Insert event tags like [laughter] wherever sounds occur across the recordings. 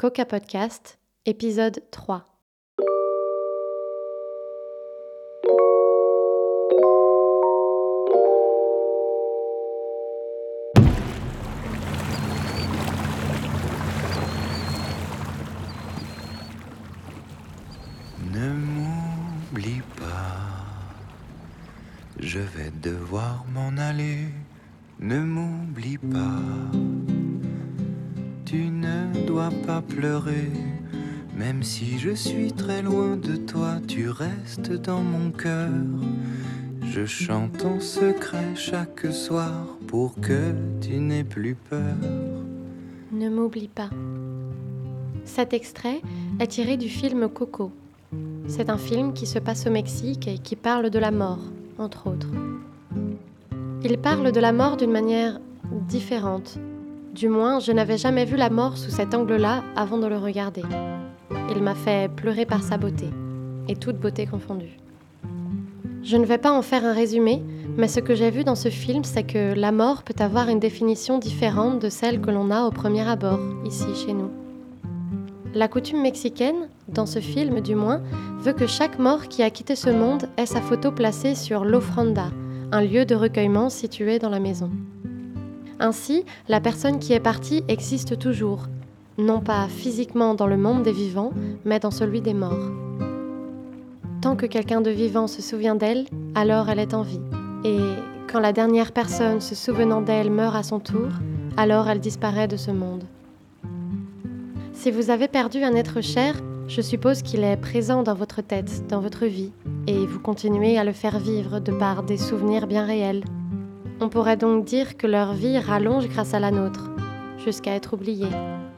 Coca Podcast, épisode 3. Ne m'oublie pas, je vais devoir m'en aller. Ne m'oublie pas, tu pas pleurer. Même si je suis très loin de toi, tu restes dans mon cœur. Je chante en secret chaque soir pour que tu n'aies plus peur. Ne m'oublie pas. Cet extrait est tiré du film Coco. C'est un film qui se passe au Mexique et qui parle de la mort, entre autres. Il parle de la mort d'une manière différente. Du moins, je n'avais jamais vu la mort sous cet angle-là avant de le regarder. Il m'a fait pleurer par sa beauté, et toute beauté confondue. Je ne vais pas en faire un résumé, mais ce que j'ai vu dans ce film, c'est que la mort peut avoir une définition différente de celle que l'on a au premier abord, ici chez nous. La coutume mexicaine, dans ce film du moins, veut que chaque mort qui a quitté ce monde ait sa photo placée sur l'ofranda, un lieu de recueillement situé dans la maison. Ainsi, la personne qui est partie existe toujours, non pas physiquement dans le monde des vivants, mais dans celui des morts. Tant que quelqu'un de vivant se souvient d'elle, alors elle est en vie. Et quand la dernière personne se souvenant d'elle meurt à son tour, alors elle disparaît de ce monde. Si vous avez perdu un être cher, je suppose qu'il est présent dans votre tête, dans votre vie, et vous continuez à le faire vivre de par des souvenirs bien réels. On pourrait donc dire que leur vie rallonge grâce à la nôtre, jusqu'à être oubliée,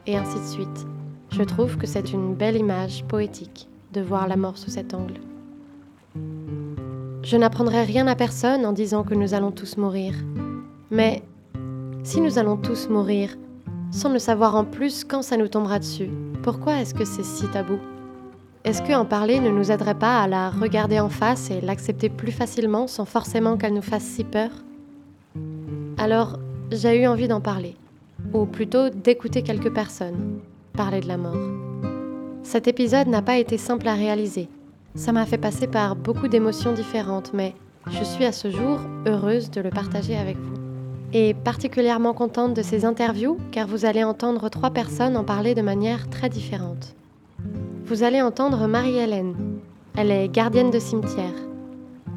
et ainsi de suite. Je trouve que c'est une belle image poétique de voir la mort sous cet angle. Je n'apprendrai rien à personne en disant que nous allons tous mourir. Mais si nous allons tous mourir, sans ne savoir en plus quand ça nous tombera dessus, pourquoi est-ce que c'est si tabou? Est-ce que en parler ne nous aiderait pas à la regarder en face et l'accepter plus facilement sans forcément qu'elle nous fasse si peur? Alors, j'ai eu envie d'en parler, ou plutôt d'écouter quelques personnes parler de la mort. Cet épisode n'a pas été simple à réaliser. Ça m'a fait passer par beaucoup d'émotions différentes, mais je suis à ce jour heureuse de le partager avec vous. Et particulièrement contente de ces interviews car vous allez entendre trois personnes en parler de manière très différente. Vous allez entendre Marie-Hélène. Elle est gardienne de cimetière.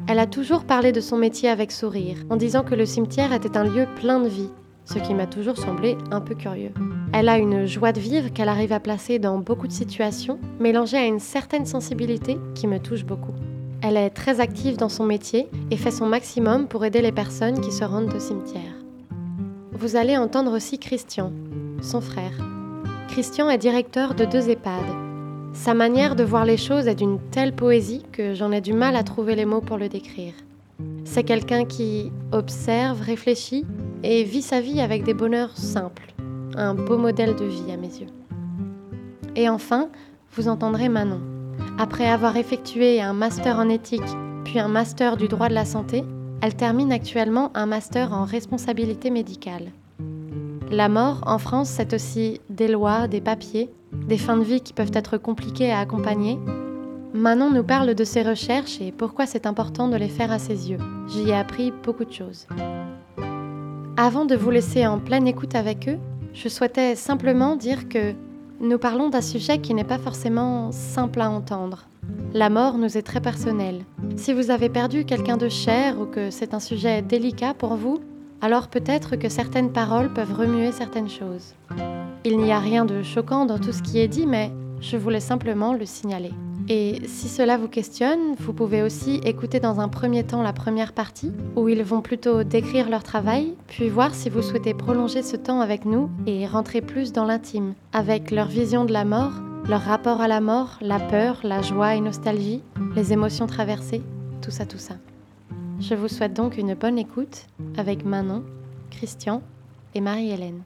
Elle a toujours parlé de son métier avec sourire, en disant que le cimetière était un lieu plein de vie, ce qui m'a toujours semblé un peu curieux. Elle a une joie de vivre qu'elle arrive à placer dans beaucoup de situations, mélangée à une certaine sensibilité qui me touche beaucoup. Elle est très active dans son métier et fait son maximum pour aider les personnes qui se rendent au cimetière. Vous allez entendre aussi Christian, son frère. Christian est directeur de deux EHPAD. Sa manière de voir les choses est d'une telle poésie que j'en ai du mal à trouver les mots pour le décrire. C'est quelqu'un qui observe, réfléchit et vit sa vie avec des bonheurs simples. Un beau modèle de vie à mes yeux. Et enfin, vous entendrez Manon. Après avoir effectué un master en éthique, puis un master du droit de la santé, elle termine actuellement un master en responsabilité médicale. La mort, en France, c'est aussi des lois, des papiers, des fins de vie qui peuvent être compliquées à accompagner. Manon nous parle de ses recherches et pourquoi c'est important de les faire à ses yeux. J'y ai appris beaucoup de choses. Avant de vous laisser en pleine écoute avec eux, je souhaitais simplement dire que nous parlons d'un sujet qui n'est pas forcément simple à entendre. La mort nous est très personnelle. Si vous avez perdu quelqu'un de cher ou que c'est un sujet délicat pour vous, alors peut-être que certaines paroles peuvent remuer certaines choses. Il n'y a rien de choquant dans tout ce qui est dit, mais je voulais simplement le signaler. Et si cela vous questionne, vous pouvez aussi écouter dans un premier temps la première partie, où ils vont plutôt décrire leur travail, puis voir si vous souhaitez prolonger ce temps avec nous et rentrer plus dans l'intime, avec leur vision de la mort, leur rapport à la mort, la peur, la joie et nostalgie, les émotions traversées, tout ça, tout ça. Je vous souhaite donc une bonne écoute avec Manon, Christian et Marie-Hélène.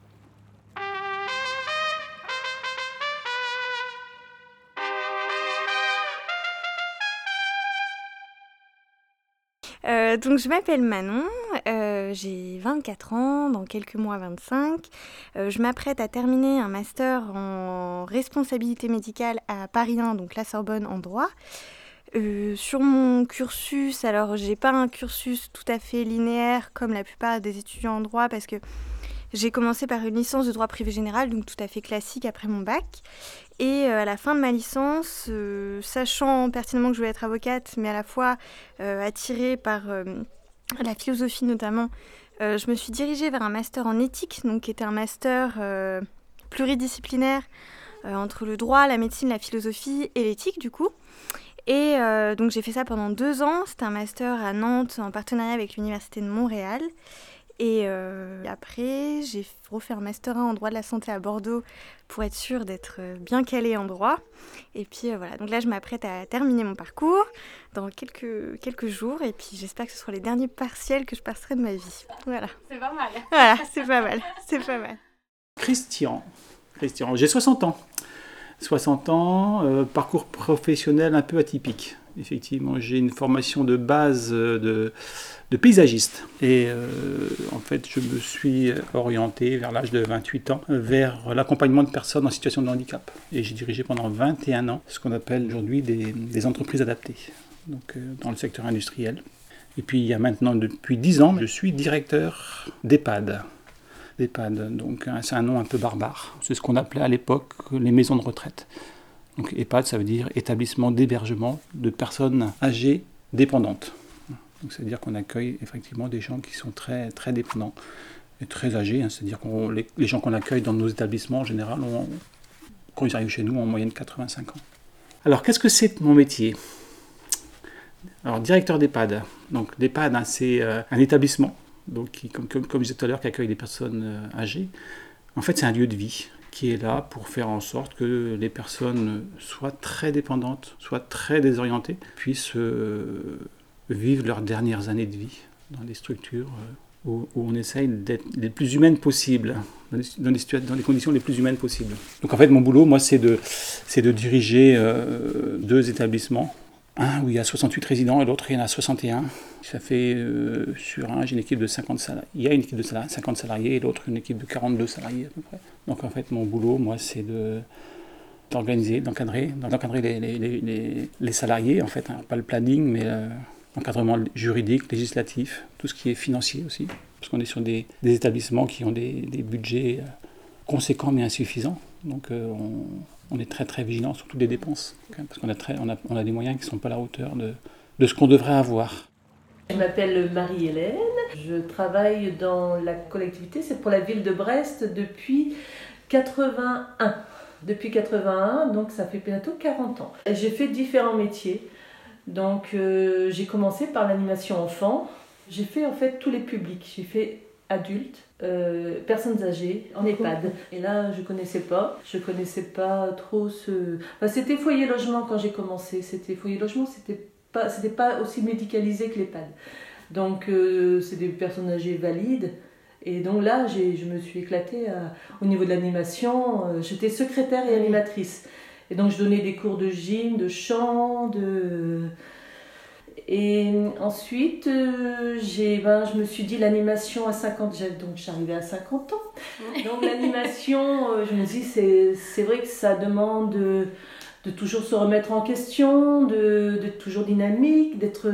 Euh, donc je m'appelle Manon, euh, j'ai 24 ans, dans quelques mois 25. Euh, je m'apprête à terminer un master en responsabilité médicale à Paris 1, donc la Sorbonne en droit. sur mon cursus, alors j'ai pas un cursus tout à fait linéaire comme la plupart des étudiants en droit parce que j'ai commencé par une licence de droit privé général, donc tout à fait classique après mon bac. Et euh, à la fin de ma licence, euh, sachant pertinemment que je voulais être avocate, mais à la fois euh, attirée par la philosophie notamment, je me suis dirigée vers un master en éthique, donc qui était un master pluridisciplinaire entre le droit, la médecine, la philosophie et l'éthique du coup. Et donc j'ai fait ça pendant deux ans. C'était un master à Nantes en partenariat avec l'Université de Montréal. Et euh, après, j'ai refait un master 1 en droit de la santé à Bordeaux pour être sûre d'être euh, bien calée en droit. Et puis euh, voilà, donc là, je m'apprête à terminer mon parcours dans quelques, quelques jours. Et puis j'espère que ce seront les derniers partiels que je passerai de ma vie. Voilà. C'est pas mal. Voilà, c'est pas mal. C'est pas mal. Christian. Christian, j'ai 60 ans. 60 ans, parcours professionnel un peu atypique. Effectivement, j'ai une formation de base de de paysagiste. Et euh, en fait, je me suis orienté vers l'âge de 28 ans vers l'accompagnement de personnes en situation de handicap. Et j'ai dirigé pendant 21 ans ce qu'on appelle aujourd'hui des, entreprises adaptées, donc euh, dans le secteur industriel. Et puis il y a maintenant depuis 10 ans, je suis directeur d'EHPAD. d'EHPAD, donc c'est un nom un peu barbare. C'est ce qu'on appelait à l'époque les maisons de retraite. Donc EHPAD, ça veut dire établissement d'hébergement de personnes âgées dépendantes. Donc c'est-à-dire qu'on accueille effectivement des gens qui sont très, très dépendants et très âgés. Hein. C'est-à-dire que les, gens qu'on accueille dans nos établissements en général, ont, quand ils arrivent chez nous, en moyenne 85 ans. Alors qu'est-ce que c'est mon métier? Alors directeur d'EHPAD. Donc l'EHPAD, hein, c'est euh, un établissement, donc comme, je disais tout à l'heure, qui accueille des personnes euh, âgées. En fait, c'est un lieu de vie qui est là pour faire en sorte que les personnes soient très dépendantes, soient très désorientées, puissent euh, vivent leurs dernières années de vie dans des structures euh, où, on essaye d'être les plus humaines possibles, dans dans les, conditions les plus humaines possibles. Donc en fait, mon boulot, moi, c'est de, de diriger euh, deux établissements. Un où il y a 68 résidents et l'autre il y en a 61. Ça fait euh, sur un, j'ai une équipe de 50 salariés. Il y a une équipe de 50 salariés et l'autre une équipe de 42 salariés à peu près. Donc en fait, mon boulot, moi, c'est de d'organiser, d'encadrer, d'encadrer les, les, les, salariés, en fait, hein. pas le planning, mais encadrement juridique, législatif, tout ce qui est financier aussi, parce qu'on est sur des, établissements qui ont des, budgets euh, conséquents mais insuffisants. Donc euh, on, est très très vigilant sur toutes les dépenses, parce qu'on a, très, on a, on a des moyens qui ne sont pas à la hauteur de, de ce qu'on devrait avoir. Je m'appelle Marie-Hélène, je travaille dans la collectivité, c'est pour la ville de Brest depuis 81. Depuis 81, donc ça fait bientôt 40 ans. J'ai fait différents métiers. Donc euh, j'ai commencé par l'animation enfant. J'ai fait en fait tous les publics. J'ai fait adultes, euh, personnes âgées, en EHPAD. Et là, je connaissais pas. Je connaissais pas trop ce. Enfin, c'était foyer logement quand j'ai commencé. C'était foyer logement, c'était pas, c'était pas aussi médicalisé que l'EHPAD. Donc euh, c'est des personnes âgées valides. Et donc là, je me suis éclatée au niveau de l'animation. J'étais secrétaire et animatrice. Et donc, je donnais des cours de gym, de chant, de. Et ensuite, euh, j'ai, ben, je me suis dit l'animation à 50, donc j'arrivais à 50 ans. Donc l'animation, euh, je me dis, c'est, c'est vrai que ça demande de, de, toujours se remettre en question, de, d'être toujours dynamique, d'être...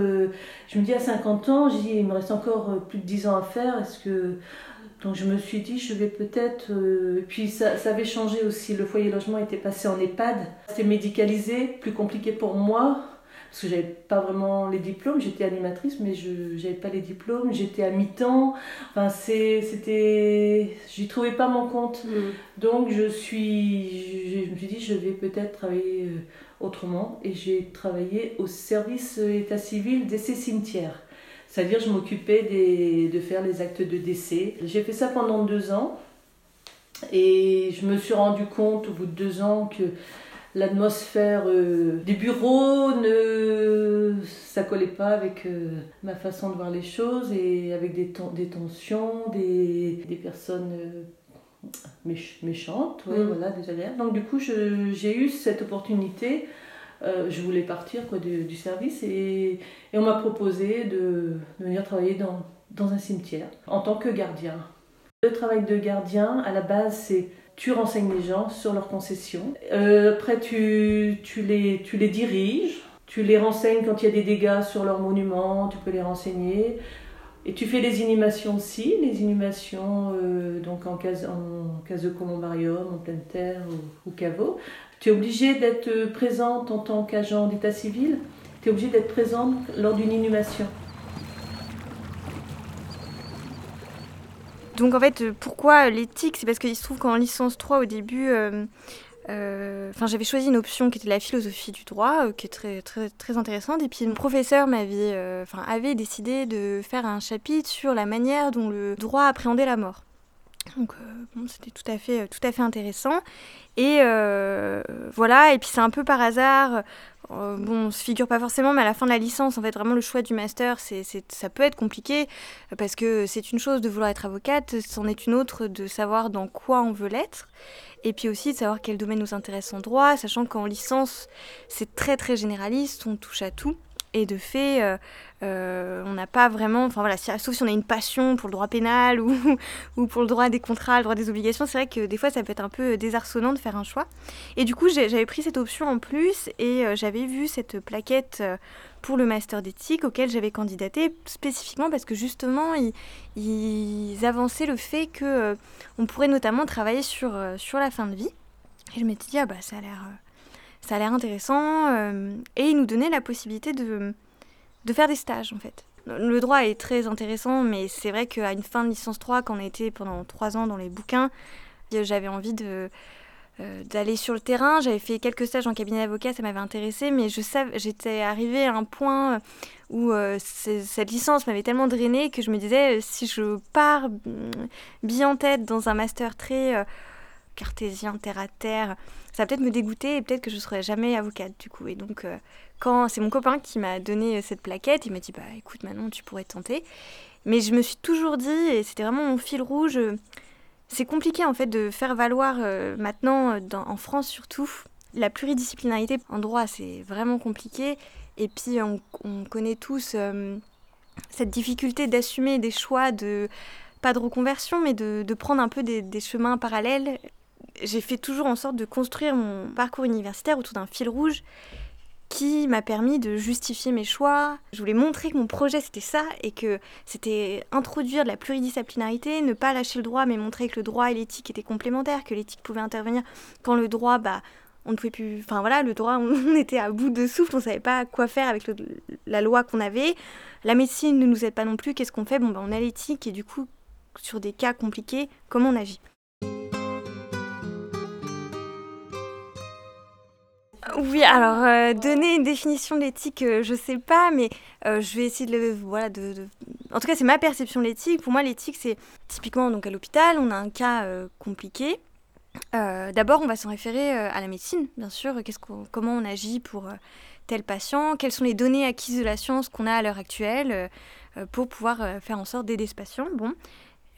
Je me dis à 50 ans, je dis, il me reste encore plus de 10 ans à faire, est-ce que donc je me suis dit, je vais peut-être... Euh, puis ça, ça, avait changé aussi, le foyer logement était passé en EHPAD. C'était médicalisé, plus compliqué pour moi, parce que j'avais pas vraiment les diplômes. J'étais animatrice, mais je n'avais pas les diplômes. J'étais à mi-temps. Enfin, c'était... J'y trouvais pas mon compte. Mm. Donc je, suis, je, me suis dit, je vais peut-être travailler euh, autrement. Et j'ai travaillé au service état civil d'essai cimetière. C'est-à-dire, je m'occupais de faire les actes de décès. J'ai fait ça pendant deux ans. Et je me suis rendu compte au bout de deux ans que l'atmosphère euh, des bureaux ne ça collait pas avec euh, ma façon de voir les choses et avec des, des tensions, des, des personnes euh, méchantes, ouais, mm. voilà, désagréables. Donc du coup, j'ai eu cette opportunité je voulais partir quoi, du, du service et, et on m'a proposé de, de, venir travailler dans, dans un cimetière en tant que gardien. Le travail de gardien, à la base, c'est tu renseignes les gens sur leurs concessions. Euh, après, tu, tu, les, tu les diriges, tu les renseignes quand il y a des dégâts sur leurs monuments, tu peux les renseigner. Et tu fais les inhumations aussi, les inhumations euh, donc en case, en case de columbarium, en pleine terre ou, ou caveau. Tu es obligé d'être présente en tant qu'agent d'état civil, tu es obligé d'être présente lors d'une inhumation. Donc en fait, pourquoi l'éthique? C'est parce qu'il se trouve qu'en licence 3 au début, euh, euh, j'avais choisi une option qui était la philosophie du droit, euh, qui est très, très, très intéressante. Et puis mon professeur m'avait, euh, avait décidé de faire un chapitre sur la manière dont le droit appréhendait la mort. Donc euh, bon, c'était tout à fait, tout à fait intéressant. Et euh, voilà, et puis c'est un peu par hasard, euh, bon, on se figure pas forcément, mais à la fin de la licence, en fait, vraiment le choix du master, c'est, ça peut être compliqué, parce que c'est une chose de vouloir être avocate, c'en est une autre de savoir dans quoi on veut l'être, et puis aussi de savoir quel domaine nous intéresse en droit, sachant qu'en licence, c'est très très généraliste, on touche à tout. Et de fait, euh, euh, on n'a pas vraiment, enfin voilà, sauf si on a une passion pour le droit pénal [laughs] ou, ou pour le droit des contrats, le droit des obligations, c'est vrai que des fois ça peut être un peu désarçonnant de faire un choix. Et du coup, j'avais pris cette option en plus et euh, j'avais vu cette plaquette euh, pour le master d'éthique auquel j'avais candidaté spécifiquement parce que justement ils, avançaient le fait que euh, on pourrait notamment travailler sur, euh, sur la fin de vie. Et je m'étais dit, ah bah ça a l'air ça a l'air intéressant. euh, et ils nous donnaient la possibilité de, de faire des stages, en fait. Le droit est très intéressant, mais c'est vrai qu'à une fin de licence 3, quand on a été pendant trois ans dans les bouquins, euh, j'avais envie de euh, d'aller sur le terrain. J'avais fait quelques stages en cabinet d'avocat, ça m'avait intéressé, mais je savais, j'étais arrivée à un point où cette licence m'avait tellement drainée que je me disais, si je pars mm, bien en tête dans un master très cartésien, terre à terre, ça va peut-être me dégoûter et peut-être que je ne serai jamais avocate du coup. Et donc, euh, quand c'est mon copain qui m'a donné euh, cette plaquette, il m'a dit, bah écoute Manon, tu pourrais tenter. Mais je me suis toujours dit, et c'était vraiment mon fil rouge, euh, c'est compliqué en fait de faire valoir maintenant, en France surtout, la pluridisciplinarité en droit, c'est vraiment compliqué. Et puis on, on connaît tous cette difficulté d'assumer des choix de, pas de reconversion, mais de, de prendre un peu des chemins parallèles. J'ai fait toujours en sorte de construire mon parcours universitaire autour d'un fil rouge qui m'a permis de justifier mes choix. Je voulais montrer que mon projet c'était ça et que c'était introduire de la pluridisciplinarité, ne pas lâcher le droit mais montrer que le droit et l'éthique étaient complémentaires, que l'éthique pouvait intervenir quand le droit, bah, on ne pouvait plus... Enfin voilà, le droit, on était à bout de souffle, on ne savait pas quoi faire avec la loi qu'on avait. La médecine ne nous aide pas non plus, qu'est-ce qu'on fait? Bon, bah, on a l'éthique et du coup, sur des cas compliqués, comment on agit? Oui, alors euh, donner une définition de l'éthique, euh, je sais pas, mais euh, je vais essayer de le voilà de, En tout cas, c'est ma perception de l'éthique. Pour moi, l'éthique, c'est typiquement donc à l'hôpital, on a un cas euh, compliqué. D'abord, on va s'en référer à la médecine, bien sûr. Qu'on- comment on agit pour tel patient? Quelles sont les données acquises de la science qu'on a à l'heure actuelle pour pouvoir faire en sorte d'aider ce patient? Bon.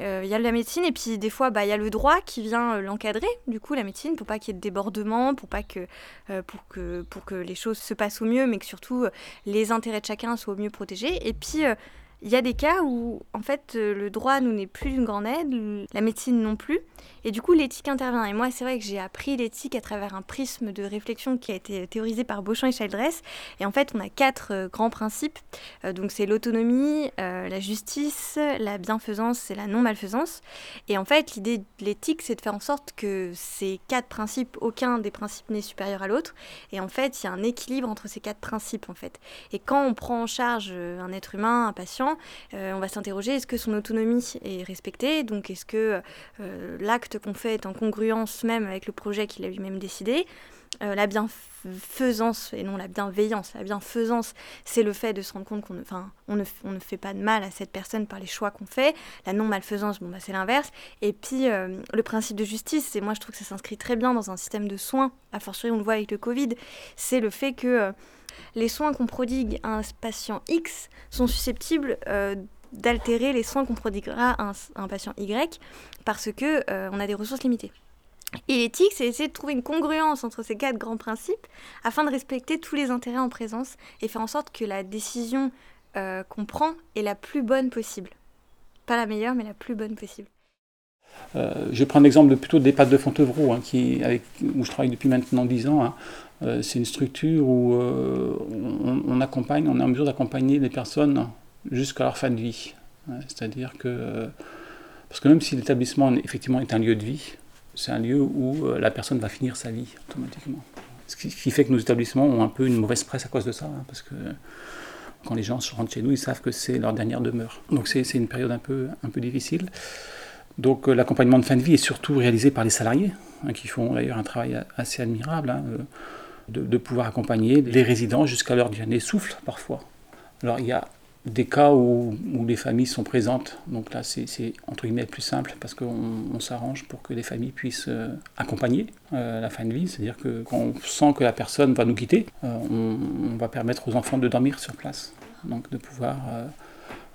Euh, Il y a la médecine et puis des fois bah, il y a le droit qui vient euh, l'encadrer du coup la médecine pour pas qu'il y ait de débordement pour pas que euh, pour que pour que les choses se passent au mieux mais que surtout euh, les intérêts de chacun soient au mieux protégés. Et puis euh, il y a des cas où en fait euh, le droit nous n'est plus d'une grande aide, la médecine non plus et du coup l'éthique intervient et moi c'est vrai que j'ai appris l'éthique à travers un prisme de réflexion qui a été théorisé par Beauchamp et Childress et en fait on a quatre euh, grands principes Euh, donc c'est l'autonomie, la justice, la bienfaisance et la non-malfaisance et en fait, l'idée de l'éthique, c'est de faire en sorte que ces quatre principes, aucun des principes n'est supérieur à l'autre. Et en fait, il y a un équilibre entre ces quatre principes, en fait. Et quand on prend en charge un être humain, un patient, euh, on va s'interroger est-ce que son autonomie est respectée? Donc, est-ce que euh, l'acte qu'on fait est en congruence même avec le projet qu'il a lui-même décidé? Euh, la bienfaisance et non la bienveillance. La bienfaisance, c'est le fait de se rendre compte qu'on ne, on ne, on ne fait pas de mal à cette personne par les choix qu'on fait. La non-malfaisance, bon, bah, c'est l'inverse. Et puis, euh, le principe de justice, et moi je trouve que ça s'inscrit très bien dans un système de soins, a fortiori on le voit avec le Covid, c'est le fait que euh, les soins qu'on prodigue à un patient X sont susceptibles d'altérer les soins qu'on prodiguera à un, à un patient Y parce que on a des ressources limitées. Et l'éthique, c'est essayer de trouver une congruence entre ces quatre grands principes afin de respecter tous les intérêts en présence et faire en sorte que la décision euh, qu'on prend est la plus bonne possible. Pas la meilleure, mais la plus bonne possible. Euh, je prends l'exemple de, plutôt des pattes de Fontevraud, hein, qui, où je travaille depuis maintenant 10 ans. Hein. Euh, c'est une structure où on, on, accompagne, on est en mesure d'accompagner les personnes jusqu'à leur fin de vie. Hein. C'est-à-dire que, parce que même si l'établissement effectivement est un lieu de vie, c'est un lieu où euh, la personne va finir sa vie automatiquement. Ce qui, fait que nos établissements ont un peu une mauvaise presse à cause de ça, hein, parce que quand les gens rentrent chez nous, ils savent que c'est leur dernière demeure. Donc c'est une période un peu, un peu difficile. Donc euh, l'accompagnement de fin de vie est surtout réalisé par les salariés, hein, qui font d'ailleurs un travail assez admirable, hein, euh, de, de, pouvoir accompagner les résidents jusqu'à leur dernier souffle parfois. Alors il y a des cas où, les familles sont présentes. Donc là, c'est entre guillemets plus simple parce qu'on s'arrange pour que les familles puissent euh, accompagner euh, la fin de vie. C'est-à-dire que quand on sent que la personne va nous quitter, euh, on, va permettre aux enfants de dormir sur place. Donc de pouvoir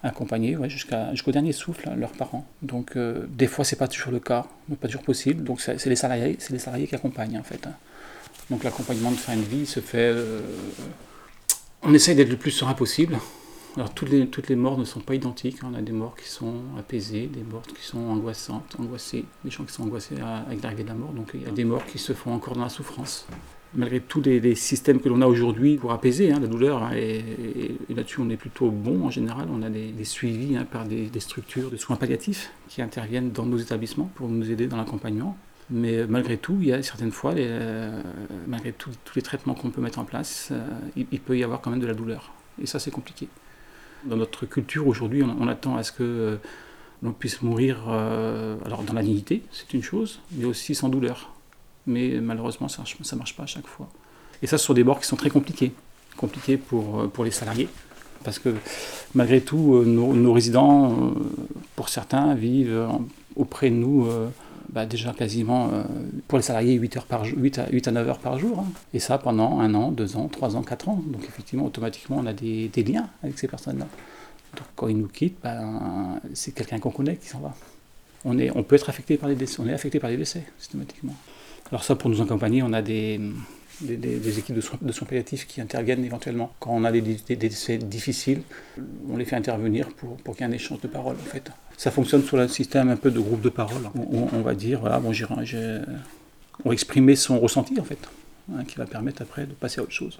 accompagner jusqu'au dernier souffle hein, leurs parents. Donc des fois, c'est pas toujours le cas, pas toujours possible. Donc c'est les salariés, c'est les salariés qui accompagnent en fait. Hein. Donc l'accompagnement de fin de vie se fait. on essaye d'être le plus serein possible. Alors toutes les, morts ne sont pas identiques. On a des morts qui sont apaisées, des morts qui sont angoissantes, angoissées, des gens qui sont angoissés avec l'arrivée de la mort. Donc il y a des morts qui se font encore dans la souffrance. Malgré tous les, systèmes que l'on a aujourd'hui pour apaiser hein, la douleur, hein, et, là-dessus on est plutôt bon en général, on a des, suivis hein, par des, structures de soins palliatifs qui interviennent dans nos établissements pour nous aider dans l'accompagnement. Mais malgré tout, il y a certaines fois, euh, malgré tous les traitements qu'on peut mettre en place, euh, il peut y avoir quand même de la douleur. Et ça c'est compliqué. Dans notre culture aujourd'hui, on, attend à ce que euh, l'on puisse mourir euh, alors dans la dignité, c'est une chose, mais aussi sans douleur. Mais malheureusement, ça ne marche pas à chaque fois. Et ça, ce sont des morts qui sont très compliqués. Compliqués pour, euh, pour les salariés. Parce que malgré tout, nos, résidents, pour certains, vivent auprès de nous bah, déjà quasiment, euh, pour les salariés, 8, heures par, 8, à, 8 à 9 heures par jour. Hein. Et ça pendant un an, deux ans, trois ans, quatre ans. Donc effectivement, automatiquement, on a des, liens avec ces personnes-là. Donc quand ils nous quittent, ben, c'est quelqu'un qu'on connaît qui s'en va. On, est, on peut être affecté par les décès, on est affecté par les décès, systématiquement. Alors ça, pour nous accompagner, on a des, des, équipes de soins, palliatifs qui interviennent éventuellement. Quand on a des, décès difficiles, on les fait intervenir pour, pour qu'il y ait un échange de paroles, en fait. Ça fonctionne sur le système un peu de groupe de parole. On, on va dire, voilà, bon, j'ai, on va exprimer son ressenti, en fait, hein, qui va permettre après de passer à autre chose.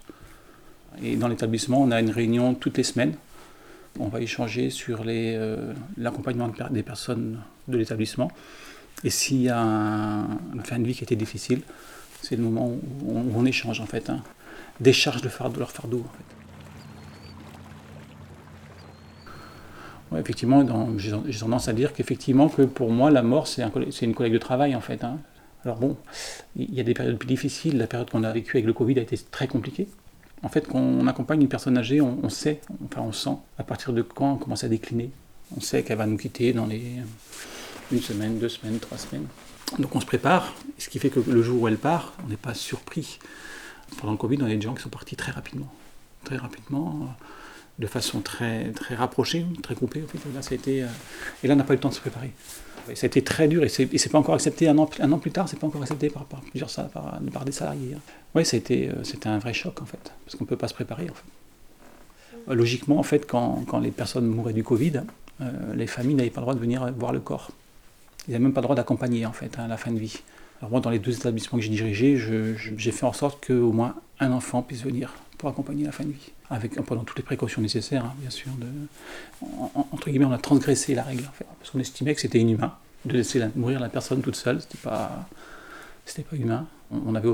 Et dans l'établissement, on a une réunion toutes les semaines. On va échanger sur les, euh, l'accompagnement des personnes de l'établissement. Et s'il y a une fin de vie qui était difficile, c'est le moment où on, échange en fait, hein. décharge de, fardeau, de leur fardeau. En fait. effectivement, j'ai tendance à dire qu'effectivement, que pour moi, la mort, c'est un, une collègue de travail, en fait. Hein. Alors bon, il y a des périodes plus difficiles. La période qu'on a vécue avec le Covid a été très compliquée. En fait, quand on accompagne une personne âgée, on, sait, enfin on sent à partir de quand on commence à décliner. On sait qu'elle va nous quitter dans les une semaine, deux semaines, trois semaines. Donc on se prépare, ce qui fait que le jour où elle part, on n'est pas surpris. Pendant le Covid, on a des gens qui sont partis très rapidement. Très rapidement de façon très, très rapprochée, très coupée. En fait. là, ça a euh, et là, on n'a pas eu le temps de se préparer. Ça a été très dur et c'est, pas encore accepté un an, plus tard, c'est pas encore accepté par, plusieurs par, par des salariés. Hein. Oui, euh, c'était un vrai choc en fait, parce qu'on ne peut pas se préparer. Euh, logiquement, en fait, quand, quand, les personnes mouraient du Covid, les familles n'avaient pas le droit de venir voir le corps. Ils n'avaient même pas le droit d'accompagner en fait à la fin de vie. Alors moi, dans les deux établissements que j'ai dirigés, j'ai fait en sorte qu'au moins un enfant puisse venir pour accompagner la fin de vie, avec, en prenant toutes les précautions nécessaires, hein, bien sûr. Entre guillemets, on a transgressé la règle, en fait, parce qu'on estimait que c'était inhumain de laisser mourir la personne toute seule, c'était pas, c'était pas humain. On, avait,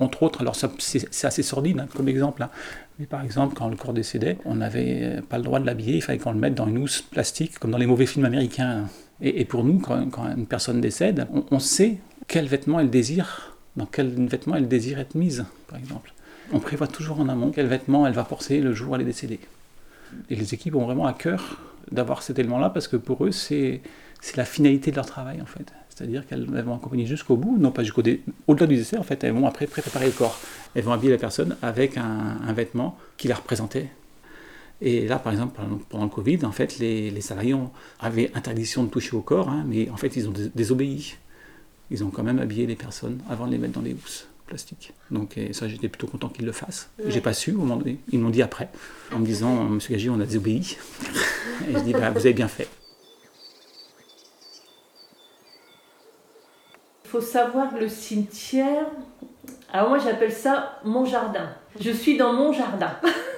entre autres, alors c'est assez sordide hein, comme exemple, hein, mais par exemple, quand le corps décédait, on n'avait pas le droit de l'habiller, il fallait qu'on le mette dans une housse plastique, comme dans les mauvais films américains. Et, pour nous, quand, une personne décède, on, sait quel vêtement elle désire, dans quel vêtement elle désire être mise, par exemple. On prévoit toujours en amont quel vêtement elle va porter le jour où elle est décédée. Et les équipes ont vraiment à cœur d'avoir cet élément-là parce que pour eux, c'est la finalité de leur travail en fait. C'est-à-dire qu'elles vont accompagner jusqu'au bout, non pas jusqu'au au-delà du décès en fait, elles vont après préparer le corps. Elles vont habiller la personne avec un, vêtement qui la représentait. Et là, par exemple, pendant le Covid, en fait, les, salariés avaient interdiction de toucher au corps, hein, mais en fait, ils ont désobéi. ils ont quand même habillé les personnes avant de les mettre dans les housses plastiques. Donc et ça, j'étais plutôt content qu'ils le fassent. J'ai pas su au moment donné. Ils m'ont dit après, en me disant, Monsieur Gagy, on a désobéi. [laughs] et je dis, bah, vous avez bien fait. Il faut savoir que le cimetière, alors moi j'appelle ça mon jardin. Je suis dans mon jardin. [laughs]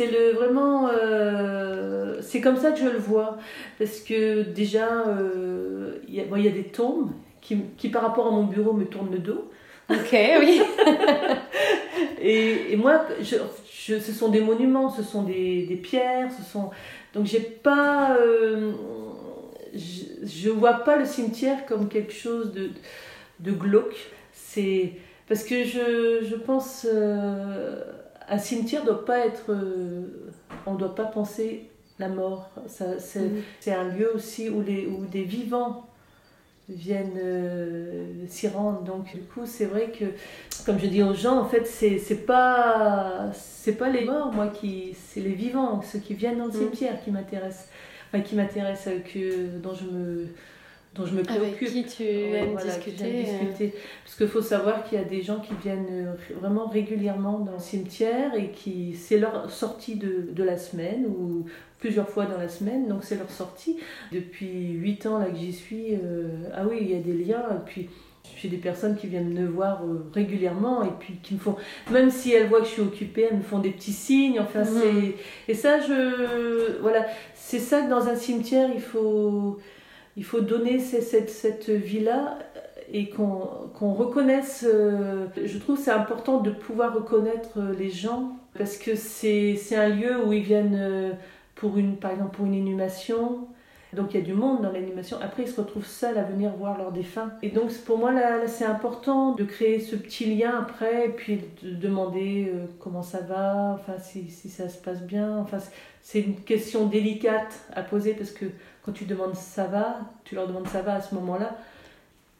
c'est le vraiment euh, c'est comme ça que je le vois. Parce que déjà euh, il y, a- bon, il y a des tombes qui, qui par rapport à mon bureau me tournent le dos. Ok, oui. [laughs] et, et moi je, je- ce sont des monuments ce sont des, des pierres ce sont donc j'ai pas euh, je, je vois pas le cimetière comme quelque chose de, de glauque. C'est parce que je, je pense euh, un cimetière doit pas être euh, on doit pas penser la mort. Ça c'est un lieu aussi où les où des vivants viennent euh, s'y rendre. Donc du coup c'est vrai que comme je dis aux gens en fait c'est c'est pas c'est pas les morts moi qui c'est les vivants ceux qui viennent dans le Mhm. cimetière qui m'intéressent. Enfin qui m'intéressent euh, que dont je me dont je me Avec préoccupe qui tu Ouais, aimes voilà, discuter. euh, discuter. Parce qu'il faut savoir qu'il y a des gens qui viennent euh, vraiment régulièrement dans le cimetière et qui c'est leur sortie de, de la semaine ou plusieurs fois dans la semaine, donc c'est leur sortie. Depuis 8 ans là que j'y suis, euh, ah oui, il y a des liens. Et puis j'ai des personnes qui viennent me voir euh, régulièrement et puis qui me font, même si elles voient que je suis occupée, elles me font des petits signes. Enfin, Mhm. c'est et ça, je voilà, c'est ça que dans un cimetière il faut il faut donner ces- cette, cette vie-là et qu'on qu'on reconnaisse. euh, je trouve c'est important de pouvoir reconnaître euh, les gens parce que c'est un lieu où ils viennent euh, pour une, par exemple pour une inhumation. Donc il y a du monde dans l'animation. Après, ils se retrouvent seuls à venir voir leurs défunts. Et donc pour moi, là, c'est important de créer ce petit lien après, et puis de demander euh, comment ça va, enfin si, si ça se passe bien. Enfin, c'est une question délicate à poser parce que quand tu demandes ça va, tu leur demandes ça va à ce moment-là.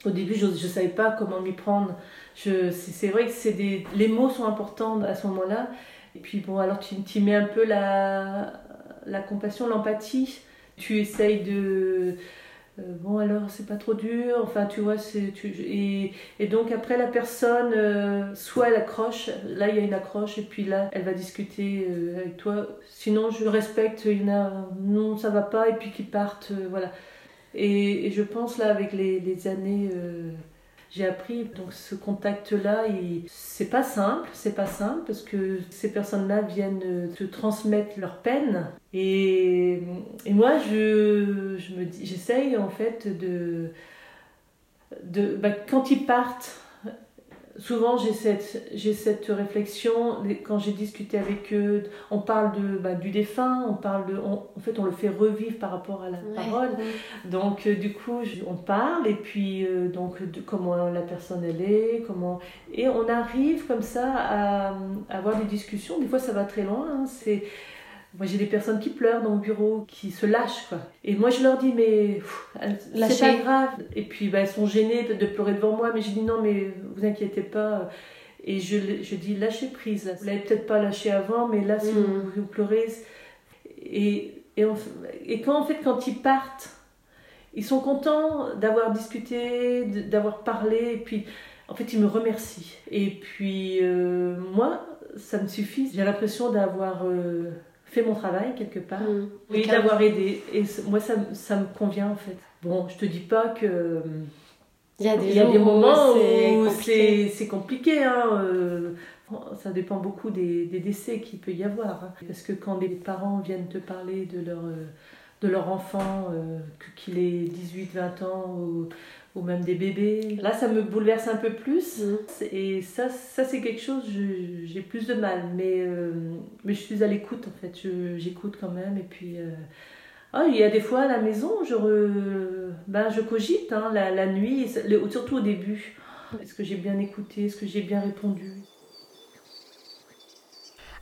Au début, je ne savais pas comment m'y prendre. C'est vrai que des, les mots sont importants à ce moment-là. Et puis bon, alors tu, tu mets un peu la, la compassion, l'empathie. Tu essayes de... euh, bon alors c'est pas trop dur, enfin tu vois, c'est, tu, et, et donc après la personne, euh, soit elle accroche, là il y a une accroche, et puis là elle va discuter euh, avec toi. Sinon je respecte, il y en a, non ça va pas, et puis qui partent, voilà. Et, je pense là avec les, années, j'ai appris donc ce contact-là, il- c'est pas simple, c'est pas simple parce que ces personnes-là viennent euh, te transmettre leur peine. Et, et moi, je, je me dis, j'essaye en fait de, de bah, quand ils partent. Souvent, j'ai cette, j'ai cette réflexion, quand j'ai discuté avec eux, on parle de, bah, du défunt, on parle de, on- en fait, on le fait revivre par rapport à la ouais, parole. ouais. Donc euh, du coup, je- on parle et puis euh, donc de comment la personne elle est, comment et on arrive comme ça à, à avoir des discussions. Des fois, ça va très loin. hein. C'est moi j'ai des personnes qui pleurent dans le bureau, qui se lâchent quoi. Et moi je leur dis mais c'est pas grave. Et puis bah, elles sont gênées de pleurer devant moi, mais je dis non mais vous inquiétez pas. Et je, je dis lâchez prise. Vous l'avez peut-être pas lâché avant, mais là si Mm. vous, vous pleurez et et, on- et quand en fait quand ils partent ils sont contents d'avoir discuté, d'avoir parlé, et puis en fait ils me remercient. Et puis euh, moi, ça me suffit. J'ai l'impression d'avoir euh, fait mon travail quelque part. Mm. Oui, Ok. d'avoir aidé. Et moi, ça, me- ça me convient en fait. Bon, je te dis pas que. Il y a des, Il y a des jours moments où c'est compliqué. Hein, euh, ça dépend beaucoup des, des décès qu'il peut y avoir. hein. Parce que quand les parents viennent te parler de leur, euh, de leur enfant, euh, que- qu'il ait 18, 20 ans ou, ou même des bébés, là ça me bouleverse un peu plus. Mm. Et ça, ça c'est quelque chose, j'ai plus de mal. Mais, euh, mais je suis à l'écoute en fait. Je- J'écoute quand même. Et puis. euh, ah, il y a des fois à la maison, je, re- ben, je cogite hein, la, la nuit, surtout au début. Est-ce que j'ai bien écouté? Est-ce que j'ai bien répondu?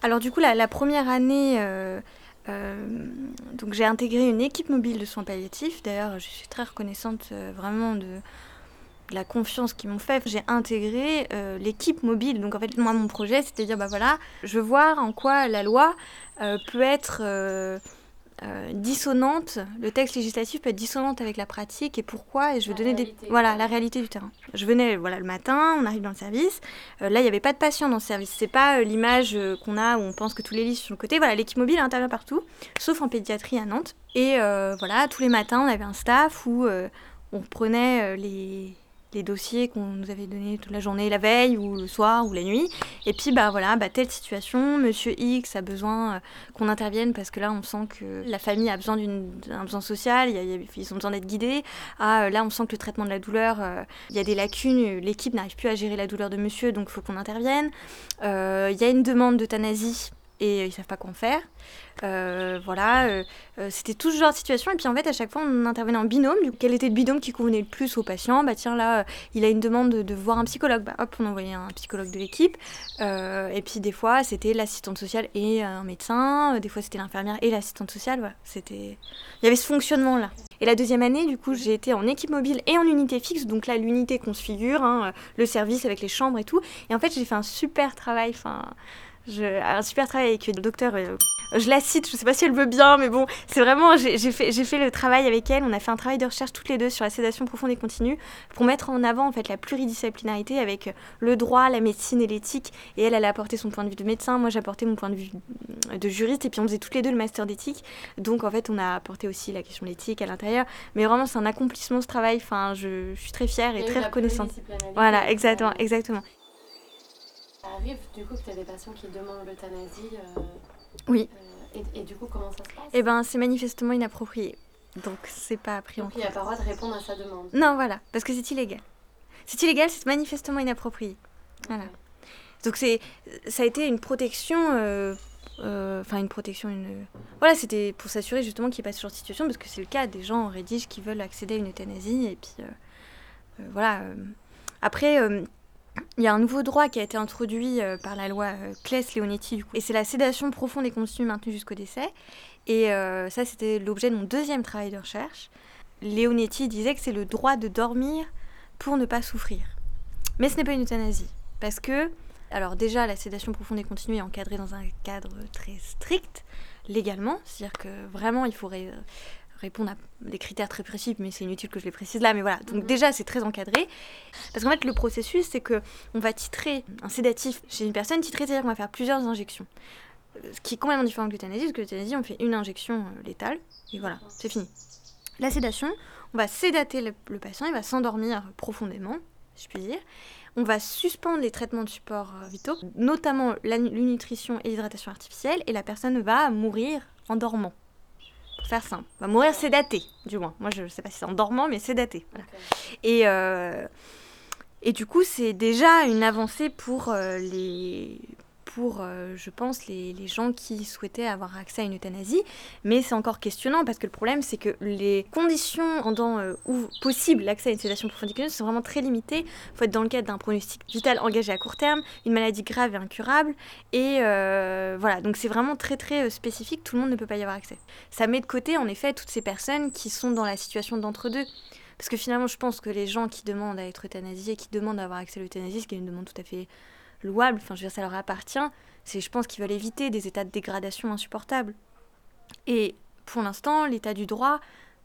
Alors du coup, la, la première année, euh, donc j'ai intégré une équipe mobile de soins palliatifs. D'ailleurs, je suis très reconnaissante euh, vraiment de, la confiance qu'ils m'ont fait. J'ai intégré euh, l'équipe mobile. Donc en fait, moi, mon projet, c'était de dire, bah voilà, je voir en quoi la loi euh, peut être euh, euh, dissonante, le texte législatif peut être dissonante avec la pratique et pourquoi et je vais La donner des voilà la réalité du terrain. Je venais voilà le matin, on arrive dans le service, euh, là il n'y avait pas de patient dans le service, c'est pas euh, l'image qu'on a où on pense que tous les lits sont sur le côté, voilà l'équipe mobile intervient partout, sauf en pédiatrie à Nantes. Et voilà tous les matins on avait un staff où on prenait les les dossiers qu'on nous avait donnés toute la journée, la veille ou le soir ou la nuit. Et puis, bah voilà, bah, telle situation, monsieur X a besoin euh, qu'on intervienne parce que là, on sent que la famille a besoin d'un besoin social, y a- ils ont besoin d'être guidés. Ah, euh, là, on sent que le traitement de la douleur, euh, il y a des lacunes, l'équipe n'arrive plus à gérer la douleur de monsieur, donc il faut qu'on intervienne. Il y a une demande d'euthanasie et ils savent pas quoi en faire. Euh, voilà, euh, euh, c'était tout ce genre de situation. Et puis en fait, à chaque fois, on intervenait en binôme. Du coup, quel était le binôme qui convenait le plus au patient? Bah tiens, là, euh, il a une demande de, voir un psychologue. Bah hop, on envoyait un psychologue de l'équipe. Euh, et puis des fois, c'était l'assistante sociale et un médecin. Euh, Des fois, c'était l'infirmière et l'assistante sociale. Voilà, c'était... Il y avait ce fonctionnement-là. Et la deuxième année, du coup, j'ai été en équipe mobile et en unité fixe. Donc là, l'unité qu'on se figure, hein, le service avec les chambres et tout. Et en fait, j'ai fait un super travail. Enfin, je... un super travail avec le docteur. euh, je la cite, je sais pas si elle veut bien, mais bon, c'est vraiment, j'ai fait, le travail avec elle. On a fait un travail de recherche toutes les deux sur la sédation profonde et continue pour mettre en avant en fait la pluridisciplinarité avec le droit, la médecine et l'éthique. Et elle, elle a apporté son point de vue de médecin, moi j'ai apporté mon point de vue de juriste, et puis on faisait toutes les deux le master d'éthique. Donc en fait, on a apporté aussi la question de l'éthique à l'intérieur. Mais vraiment, c'est un accomplissement ce travail. Enfin, je, je suis très fière et très reconnaissante. Voilà, exactement, exactement. Ça arrive du coup que tu as des patients qui demandent l'euthanasie. euh, Oui. euh, et, et du coup, comment ça se passe? Eh ben, c'est manifestement inapproprié. Donc c'est pas pris en Donc compte. il n'y a pas le droit de répondre à sa demande. Non, voilà, parce que c'est illégal. C'est illégal, c'est manifestement inapproprié. Voilà. Donc c'est, ça a été une protection, euh, euh, enfin une protection, une, voilà, c'était pour s'assurer justement qu'il n'y ait pas ce genre de situation, parce que c'est le cas des gens en rédige qui veulent accéder à une euthanasie, et puis euh, voilà. Après, il y a un nouveau droit qui a été introduit euh, par la loi euh, Claes-Leonetti, et c'est la sédation profonde et continue maintenue jusqu'au décès. Et euh, ça, c'était l'objet de mon deuxième travail de recherche. Leonetti disait que c'est le droit de dormir pour ne pas souffrir. Mais ce n'est pas une euthanasie. Parce que, alors déjà, la sédation profonde et continue est encadrée dans un cadre très strict, légalement. C'est-à-dire que vraiment, il faudrait répondre à des critères très précis, mais c'est inutile que je les précise là. Mais voilà, donc déjà, c'est très encadré. Parce qu'en fait, le processus, c'est que on va titrer un sédatif chez une personne titrée, c'est-à-dire qu'on va faire plusieurs injections. Euh, Ce qui est complètement différent de l'euthanasie, parce que l'euthanasie, on fait une injection euh, létale, et voilà, c'est fini. La sédation, on va sédater le, le patient, il va s'endormir profondément, si je puis dire. On va suspendre les traitements de support euh, vitaux, notamment la nu- nutrition et l'hydratation artificielle, et la personne va mourir en dormant. Pour faire simple. Va mourir sédatée, du moins. Moi, je ne sais pas si c'est en dormant, mais. Voilà. Et, euh, et du coup, c'est déjà une avancée pour euh, les pour, euh, je pense, les, les gens qui souhaitaient avoir accès à une euthanasie. Mais c'est encore questionnant parce que le problème, c'est que les conditions rendant euh, possible l'accès à une sédation profonde sont vraiment très limitées. Il faut être dans le cadre d'un pronostic vital engagé à court terme, une maladie grave et incurable. Et euh, voilà, donc c'est vraiment très très euh, spécifique, tout le monde ne peut pas y avoir accès. Ça met de côté, en effet, toutes ces personnes qui sont dans la situation d'entre-deux. Parce que finalement, je pense que les gens qui demandent à être euthanasiés, qui demandent à avoir accès à l'euthanasie, ce qui est une demande tout à fait louable, enfin je veux dire ça leur appartient, c'est je pense qu'ils veulent éviter des états de dégradation insupportables. Et pour l'instant, l'état du droit,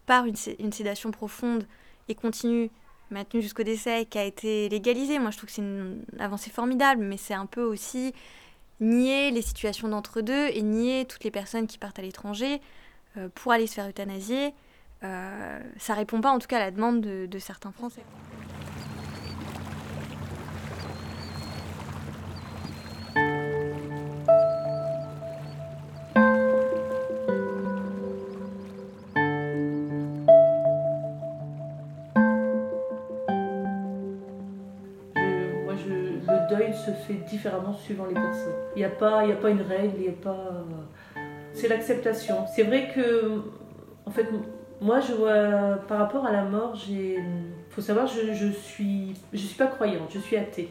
par une, sé- une sédation profonde et continue, maintenue jusqu'au décès, qui a été légalisée, moi je trouve que c'est une avancée formidable, mais c'est un peu aussi nier les situations d'entre-deux et nier toutes les personnes qui partent à l'étranger euh, pour aller se faire euthanasier. Euh, ça répond pas en tout cas à la demande de, de certains Français. Différemment suivant les personnes. Il n'y a, pas- y a pas une règle, il y a pas. C'est l'acceptation. C'est vrai que, en fait, moi, je vois, par rapport à la mort, j'ai. faut savoir, je, je suis, je suis pas croyante, je suis athée.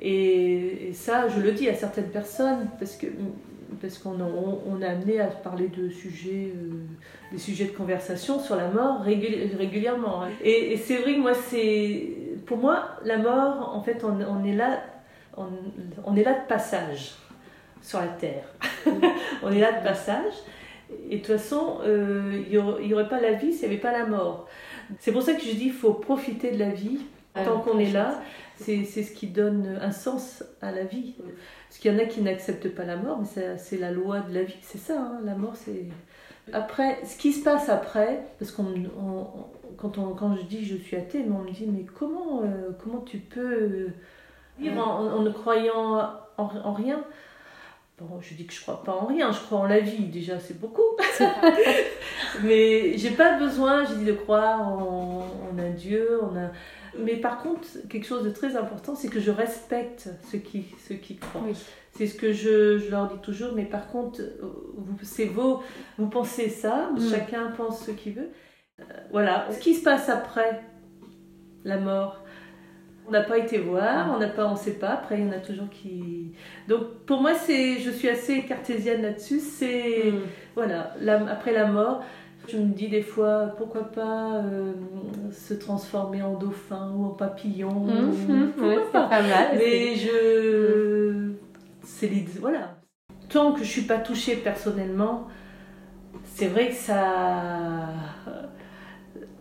Et, ça, je le dis à certaines personnes, parce que parce qu'on on, a amené à parler de sujets, euh, des sujets de conversation sur la mort régul- régulièrement. hein. Et, c'est vrai que moi, c'est pour moi, la mort, en fait, on est là, on, on est là de passage sur la terre. [laughs] on est là de passage. Et de toute façon, euh, il n'y aurait, pas la vie s'il n'y avait pas la mort. C'est pour ça que je dis qu'il faut profiter de la vie tant qu'on est là. C'est ce qui donne un sens à la vie. Parce qu'il y en a qui n'acceptent pas la mort, mais c'est la loi de la vie. C'est ça, hein. la mort, c'est... Après, ce qui se passe après, parce qu'on quand, on, quand je dis je suis athée, on me dit mais comment, euh, comment tu peux vivre en, ne croyant en, rien Bon, je dis que je crois pas en rien, je crois en la vie, déjà c'est beaucoup. [laughs] mais j'ai pas besoin, j'ai dit de croire en, un Dieu, on a... Mais par contre, quelque chose de très important, c'est que je respecte ceux qui, ceux qui croient. C'est ce que je, je, leur dis toujours, mais par contre, c'est vos, vous pensez ça, mm. chacun pense ce qu'il veut. Euh, voilà, ce qui se passe après la mort, on n'a pas été voir, mm. on n'a pas, on sait pas. Après, il y en a toujours qui. Donc, pour moi, c'est, je suis assez cartésienne là-dessus. C'est mm. voilà, après la mort, je me dis des fois, pourquoi pas euh, se transformer en dauphin ou en papillon. c'est pas mal. Mais je c'est l'idée. Voilà. Tant que je suis pas touchée personnellement, c'est vrai que ça.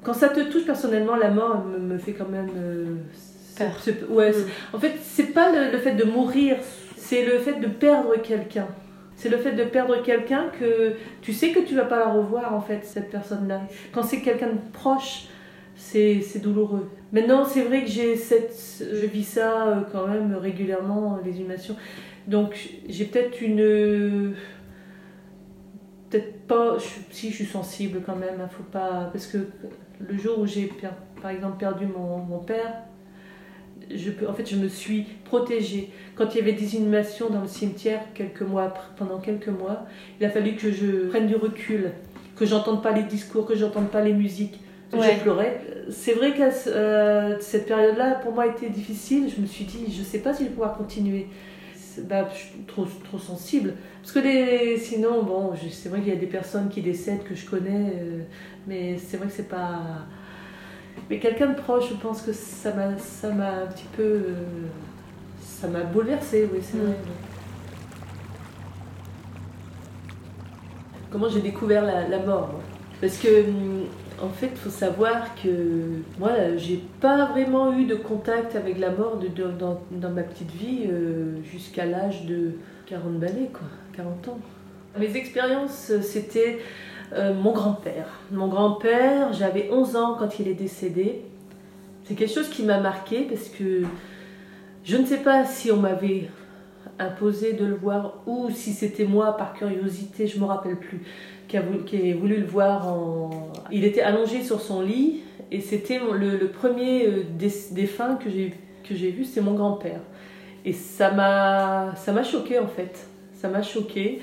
Quand ça te touche personnellement, la mort me, fait quand même. Euh, Peur. Ouais, mm. En fait, c'est pas le, fait de mourir, c'est le fait de perdre quelqu'un. C'est le fait de perdre quelqu'un que tu sais que tu vas pas la revoir en fait, cette personne-là. Quand c'est quelqu'un de proche, c'est douloureux. Maintenant, c'est vrai que j'ai cette, je vis ça euh, quand même régulièrement, les humations. Donc j'ai peut-être une. Peut-être pas. si je suis sensible quand même, il hein, faut pas. Parce que le jour où j'ai par exemple perdu mon, père, je en fait, je me suis protégée. Quand il y avait des inhumations dans le cimetière, quelques mois pendant quelques mois, il a fallu que je prenne du recul, que j'entende pas les discours, que j'entende pas les musiques. Ouais. J'ai pleuré. C'est vrai que euh, cette période-là, pour moi, était difficile. Je me suis dit, je sais pas si je vais pouvoir continuer bah, je suis trop, trop sensible. Parce que les, sinon, bon, c'est vrai qu'il y a des personnes qui décèdent que je connais, euh, mais c'est vrai que c'est pas. Mais quelqu'un de proche, je pense que ça m'a, ça m'a un petit peu. Euh, ça m'a bouleversé, oui, c'est vrai. Mm. Comment j'ai découvert la, la mort Parce que hum, en fait, il faut savoir que moi, j'ai pas vraiment eu de contact avec la mort de, dans, ma petite vie euh, jusqu'à l'âge de 40 balais, quoi, 40 ans. Mes expériences, c'était euh, mon grand-père. Mon grand-père, j'avais 11 ans quand il est décédé. C'est quelque chose qui m'a marqué parce que je ne sais pas si on m'avait imposé de le voir ou si c'était moi par curiosité, je me rappelle plus qui a, voulu, le voir. Il était allongé sur son lit et c'était le, premier euh, défunt que j'ai que j'ai vu, c'est mon grand-père. Et ça m'a choqué en fait. Ça m'a choqué.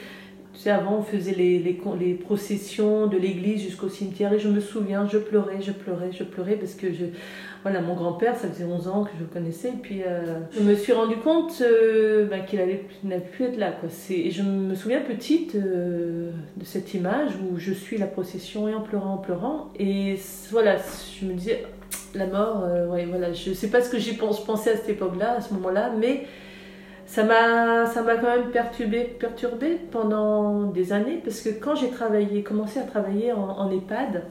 Tu avant, on faisait les, les, les processions de l'église jusqu'au cimetière et je me souviens, je pleurais, je pleurais, je pleurais parce que je, voilà, mon grand-père, ça faisait 11 ans que je le connaissais, et puis euh, je me suis rendu compte euh, ben, qu'il n'allait plus être là. Quoi. Et je me souviens petite euh, de cette image où je suis la procession et en pleurant, en pleurant, et voilà, je me disais, la mort, ouais, voilà, je ne sais pas ce que pense, pensais à cette époque-là, à ce moment-là, mais ça m'a ça m'a quand même perturbé perturbé pendant des années parce que quand j'ai travaillé commencé à travailler en, EHPAD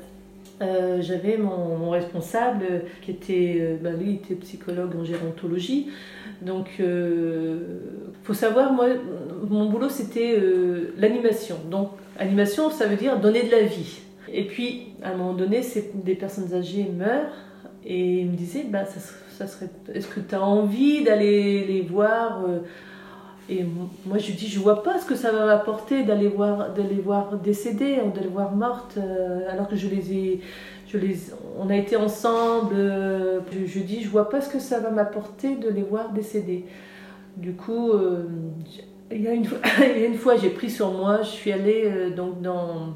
euh, j'avais mon, responsable qui était, euh, bah, lui était psychologue en gérontologie. Donc, euh, faut savoir, moi, mon boulot c'était l'animation. Donc, animation, ça veut dire donner de la vie. Et puis, à un moment donné, des personnes âgées meurent et il me disait, bah, ça, est-ce que tu as envie d'aller les voir et moi, je dis, je vois pas ce que ça va m'apporter d'aller voir, d'aller voir décédées, hein, d'aller voir mortes, euh, alors que je les ai, je les, on a été ensemble. Euh, je, dis, je vois pas ce que ça va m'apporter de les voir décédées. Du coup, euh, il, y a une, [laughs] il y a une fois, j'ai pris sur moi, je suis allée donc dans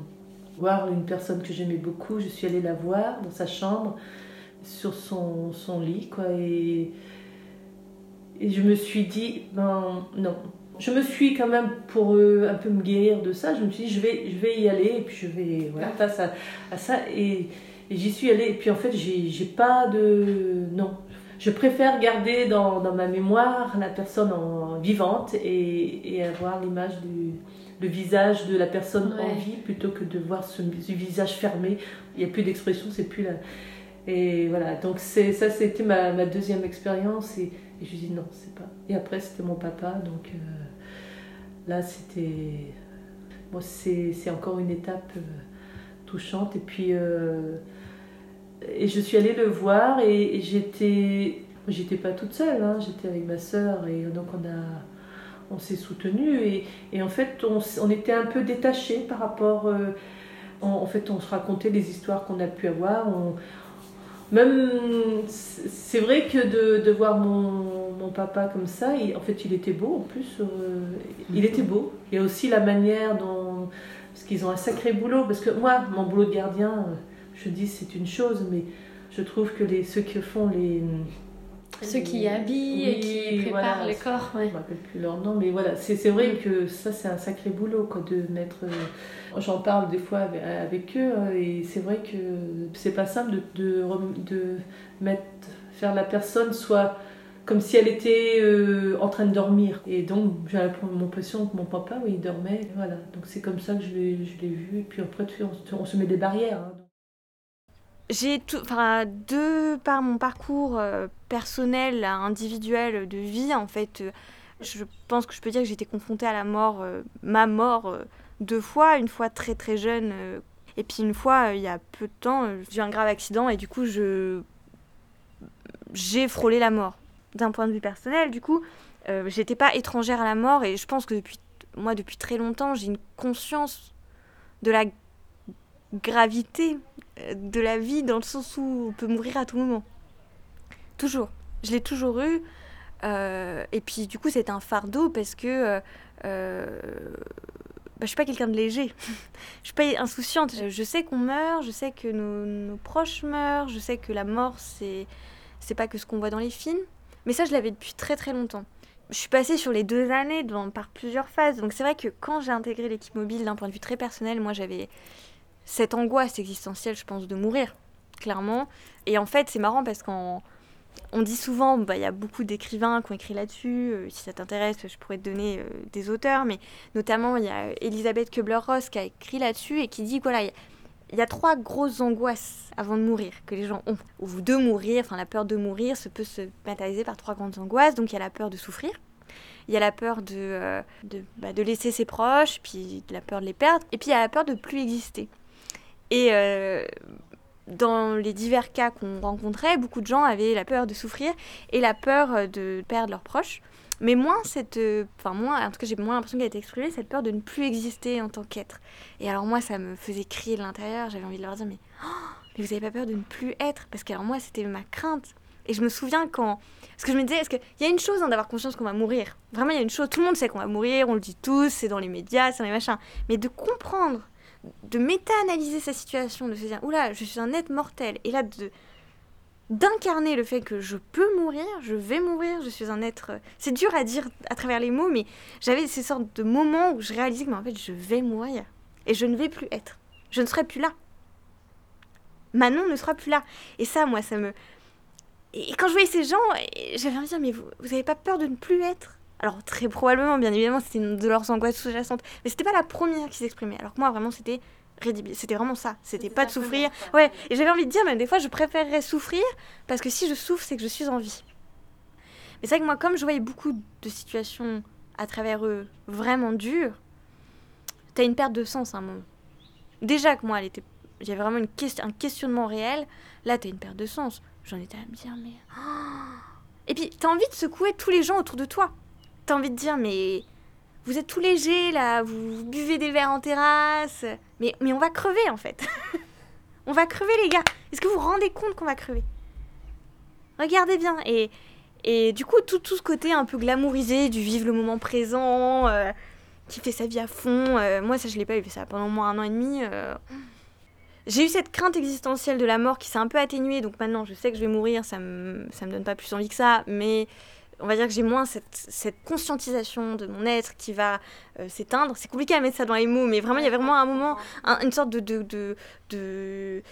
voir une personne que j'aimais beaucoup, je suis allée la voir dans sa chambre, sur son, son lit, quoi, et et je me suis dit, ben non. Je me suis quand même, pour euh, un peu me guérir de ça, je me suis dit, je vais, je vais y aller, et puis je vais, voilà, face à, à ça. Et, j'y suis allée, et puis en fait, j'ai pas de. Non. Je préfère garder dans, dans ma mémoire la personne en, vivante et, et avoir l'image le visage de la personne en vie plutôt que de voir ce, visage fermé. Il n'y a plus d'expression, c'est plus là. Et voilà, donc ça c'était ma, ma, deuxième expérience et, je lui dis non, c'est pas. Et après c'était mon papa, donc euh, là c'était. Bon, c'est, encore une étape euh, touchante. Et puis. Euh, et je suis allée le voir et, j'étais. J'étais pas toute seule, hein, j'étais avec ma soeur et donc on a on s'est soutenu et, et, en fait on, on, était un peu détachés par rapport euh, en, fait on se racontait les histoires qu'on a pu avoir on, même c'est vrai que de, voir mon, papa comme ça en fait il était beau en plus euh, il était beau. Et aussi la manière dont parce qu'ils ont un sacré boulot parce que moi mon boulot de gardien je dis c'est une chose mais je trouve que les, ceux qui font les ceux qui habillent et qui préparent le corps. Ouais. Je ne me rappelle plus leur nom, mais voilà, c'est vrai que ça, c'est un sacré boulot quoi, de mettre. Euh, j'en parle des fois avec, eux, hein, et c'est vrai que c'est pas simple de, de, de, mettre, faire la personne soit comme si elle était euh, en train de dormir. Et donc, j'ai l'impression que mon papa, oui, il dormait. Voilà. Donc, c'est comme ça que je l'ai vu. Et puis après, on, on se met des barrières. Hein j'ai tout, enfin, de par mon parcours euh, personnel, individuel de vie, en fait, euh, je pense que je peux dire que été confrontée à la mort, euh, ma mort, deux fois. Une fois très très jeune, et puis une fois, il y a peu de temps, j'ai eu un grave accident et du coup, je j'ai frôlé la mort. D'un point de vue personnel, du coup, j'étais pas étrangère à la mort et je pense que depuis, moi, depuis très longtemps, j'ai une conscience de la gravité euh, de la vie dans le sens où on peut mourir à tout moment. Toujours. Je l'ai toujours eu. Euh, et puis du coup, c'est un fardeau parce que euh, bah, je suis pas quelqu'un de léger. [laughs] je suis pas insouciante. Je, sais qu'on meurt, je sais que nos, proches meurent, je sais que la mort, c'est c'est pas que ce qu'on voit dans les films. Mais ça, je l'avais depuis très très longtemps. Je suis passée sur les deux années par plusieurs phases. Donc c'est vrai que quand j'ai intégré l'équipe mobile d'un point de vue très personnel, moi j'avais cette angoisse existentielle, je pense, de mourir, clairement. Et en fait, c'est marrant parce qu'on on dit souvent, bah, il y a beaucoup d'écrivains qui ont écrit là-dessus. Euh, si ça t'intéresse, je pourrais te donner euh, des auteurs, mais notamment il y a Elisabeth Kubler-Ross qui a écrit là-dessus et qui dit voilà, il y, a trois grosses angoisses avant de mourir que les gens ont. Ou de mourir, enfin la peur de mourir se peut se matérialiser par trois grandes angoisses. Donc il y a la peur de souffrir, il y a la peur de, euh, de, bah, de laisser ses proches, puis la peur de les perdre, et puis il y a la peur de plus exister. Et euh, dans les divers cas qu'on rencontrait, beaucoup de gens avaient la peur de souffrir et la peur euh, de perdre leurs proches. Mais moins cette. Euh, enfin, moins, en tout cas, j'ai moins l'impression qu'elle a été exprimée, cette peur de ne plus exister en tant qu'être. Et alors, moi, ça me faisait crier de l'intérieur. J'avais envie de leur dire, mais, oh, mais vous n'avez pas peur de ne plus être? Parce que, alors, moi, c'était ma crainte. Et je me souviens quand. Parce que je me disais, est-ce qu'il y a une chose hein, d'avoir conscience qu'on va mourir Vraiment, il y a une chose. Tout le monde sait qu'on va mourir, on le dit tous, c'est dans les médias, c'est dans les machins. Mais de comprendre de méta-analyser sa situation, de se dire oula, je suis un être mortel, et là de d'incarner le fait que je peux mourir, je vais mourir, je suis un être. C'est dur à dire à travers les mots, mais j'avais ces sortes de moments où je réalisais que en fait je vais mourir et je ne vais plus être, je ne serai plus là. Manon ne sera plus là. Et ça, moi, ça me. Et quand je voyais ces gens, j'avais envie de dire mais vous, vous avez pas peur de ne plus être? Alors très probablement, bien évidemment, c'était une de leurs angoisses sous-jacentes, mais c'était pas la première qui s'exprimait. Alors que moi, vraiment, c'était rédhibitoire. C'était vraiment ça. C'était pas de souffrir. Ouais. Et j'avais envie de dire, même des fois, je préférerais souffrir parce que si je souffre, c'est que je suis en vie. Mais c'est vrai que moi, comme je voyais beaucoup de situations à travers eux vraiment dures, t'as une perte de sens à un moment. Déjà que moi, elle était, il y avait vraiment une question, un questionnement réel. Là, t'as une perte de sens. J'en étais à me dire, mais. [gasps] Et puis, t'as envie de secouer tous les gens autour de toi t'as envie de dire, mais vous êtes tout léger là, vous, buvez des verres en terrasse, mais, mais on va crever en fait. [laughs] on va crever les gars. Est-ce que vous vous rendez compte qu'on va crever? Regardez bien. Et, et du coup, tout, tout ce côté un peu glamourisé du vivre le moment présent, euh, qui fait sa vie à fond, euh, moi ça je l'ai pas eu, ça pendant moins un an et demi. Euh. J'ai eu cette crainte existentielle de la mort qui s'est un peu atténuée, donc maintenant je sais que je vais mourir, ça me, ça me donne pas plus envie que ça, mais on va dire que j'ai moins cette, conscientisation de mon être qui va euh, s'éteindre. C'est compliqué à mettre ça dans les mots, mais vraiment, il y a vraiment un moment, une sorte de, de,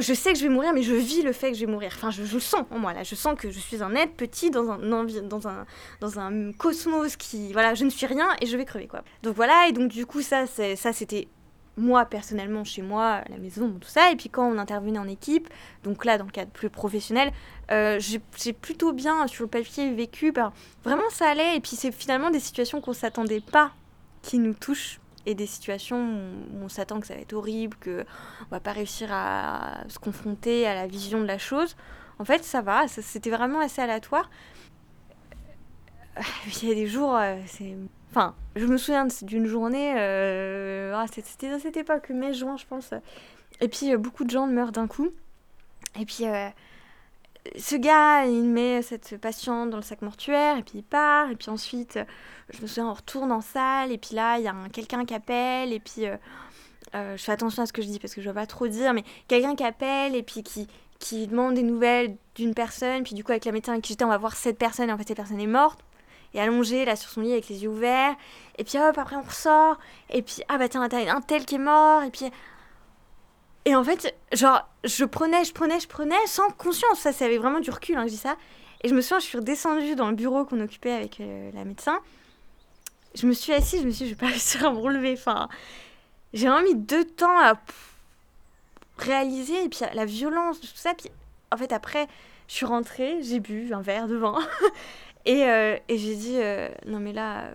je sais que je vais mourir, mais je vis le fait que je vais mourir. Enfin, je, je le sens en moi là. Je sens que je suis un être petit dans un, dans un, dans un cosmos qui, voilà, je ne suis rien et je vais crever quoi. Donc voilà, et donc du coup ça, ça c'était moi personnellement chez moi, à la maison, tout ça. Et puis quand on intervenait en équipe, donc là dans le cadre plus professionnel, euh, j'ai plutôt bien sur le papier vécu. Ben, vraiment ça allait. Et puis c'est finalement des situations qu'on s'attendait pas qui nous touchent et des situations où on s'attend que ça va être horrible, que on va pas réussir à se confronter à la vision de la chose. En fait, ça va. C'était vraiment assez aléatoire. Il y a des jours, euh, c'est Enfin, je me souviens d'une journée, euh, ah, c'était à cette époque, mai-juin, je pense. Et puis, euh, beaucoup de gens meurent d'un coup. Et puis, euh, ce gars, il met cette patiente dans le sac mortuaire, et puis il part. Et puis ensuite, je me souviens, on retourne en salle, et puis là, il y a quelqu'un qui appelle, et puis je fais attention à ce que je dis parce que je ne vais pas trop dire, mais quelqu'un qui appelle, et puis qui, qui demande des nouvelles d'une personne, puis du coup, avec la médecin avec qui j'étais, on va voir cette personne, et en fait, cette personne est morte et allongée là sur son lit avec les yeux ouverts. Et puis hop, après on ressort. Et puis ah bah tiens, t'as un tel qui est mort. Et puis. Et en fait, genre, je prenais, je prenais, je prenais sans conscience. Ça, c'est vraiment du recul, hein, je dis ça. Et je me souviens, je suis redescendue dans le bureau qu'on occupait avec euh, la médecin. Je me suis assise, je me suis dit, je vais pas [laughs] réussir à me relever. Enfin, j'ai vraiment mis deux temps à réaliser. Et puis la violence, tout ça. Puis en fait, après, je suis rentrée, j'ai bu un verre de vin. [laughs] Et, euh, et j'ai dit, euh, non mais là, euh,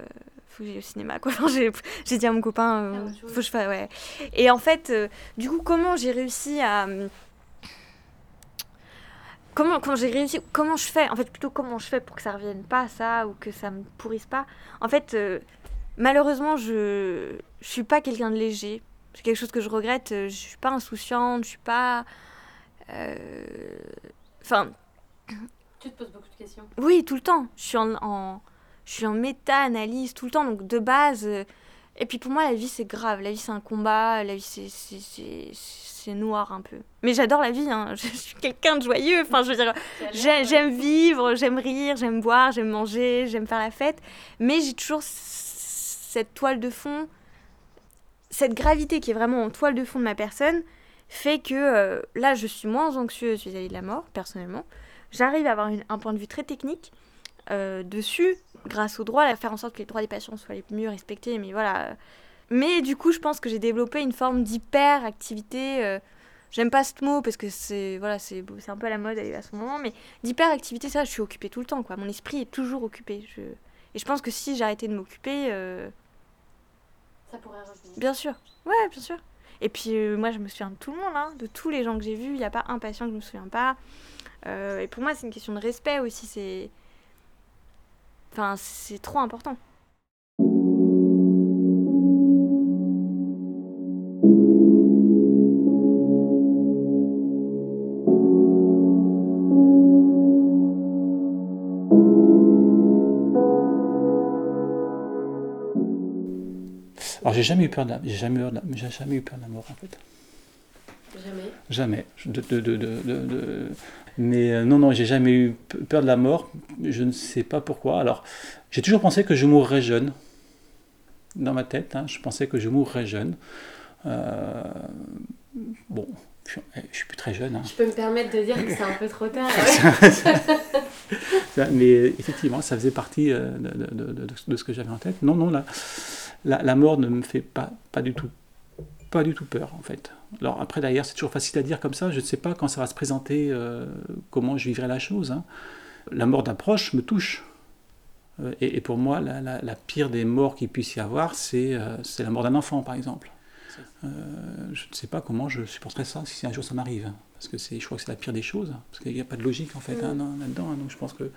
faut que j'aille au cinéma, quoi. [laughs] j'ai dit à mon copain, faut que je fasse, ouais. Et en fait, du coup, comment j'ai réussi à... Comment, comment j'ai réussi, comment je fais, en fait, plutôt comment je fais pour que ça revienne pas, ça, ou que ça me pourrisse pas? En fait, malheureusement, je, je suis pas quelqu'un de léger. C'est quelque chose que je regrette. Je suis pas insouciante, je suis pas. Enfin, tu te poses beaucoup de questions Oui, tout le temps. Je suis en, je suis en méta-analyse tout le temps. Donc, de base. Euh, et puis, pour moi, la vie, c'est grave. La vie, c'est un combat. La vie, c'est noir un peu. Mais j'adore la vie. Hein. [laughs] Je suis quelqu'un de joyeux. Enfin, je veux dire, j'aime vivre, j'aime rire, j'aime boire, j'aime manger, j'aime faire la fête. Mais j'ai toujours cette toile de fond, cette gravité qui est vraiment en toile de fond de ma personne, fait que euh, là, je suis moins anxieuse vis à -vis de la mort, personnellement j'arrive à avoir un point de vue très technique euh, dessus, grâce au droit, à faire en sorte que les droits des patients soient les mieux respectés. Mais voilà. Mais du coup, je pense que j'ai développé une forme d'hyperactivité. Euh, j'aime pas ce mot parce que c'est voilà, c'est un peu à la mode à ce moment, mais d'hyperactivité, ça, je suis occupée tout le temps. Quoi. Mon esprit est toujours occupé. Je... Et je pense que si j'arrêtais de m'occuper. Euh, ça pourrait revenir. Bien sûr. Ouais, bien sûr. Et puis moi, je me souviens de tout le monde, hein, de tous les gens que j'ai vus. Il n'y a pas un patient que je me souviens pas. Euh, et pour moi, c'est une question de respect aussi. C'est, enfin, c'est trop important. Alors j'ai jamais eu peur de la, j'ai jamais eu, j'ai jamais eu peur de la mort en fait. Jamais. Jamais. De, de, de, de mais euh, non, non, j'ai jamais eu peur de la mort. Je ne sais pas pourquoi. Alors, j'ai toujours pensé que je mourrais jeune. Dans ma tête, hein, je pensais que je mourrais jeune. Euh, bon, je, je suis plus très jeune. Hein. Je peux me permettre de dire que c'est un peu trop tard. [laughs] mais effectivement, ça faisait partie euh, de, de, de ce que j'avais en tête. Non, non, la, la, la, mort ne me fait pas, pas du tout, pas du tout peur en fait. Alors après, d'ailleurs, c'est toujours facile à dire comme ça. Je ne sais pas quand ça va se présenter, euh, comment je vivrai la chose. Hein. La mort d'un proche me touche. Euh, et, pour moi, la, pire des morts qu'il puisse y avoir, c'est euh, la mort d'un enfant, par exemple. je ne sais pas comment je supporterais ça si un jour ça m'arrive. Parce que je crois que c'est la pire des choses. Parce qu'il n'y a pas de logique, en fait, hein, mm. là-dedans. Hein. donc je pense que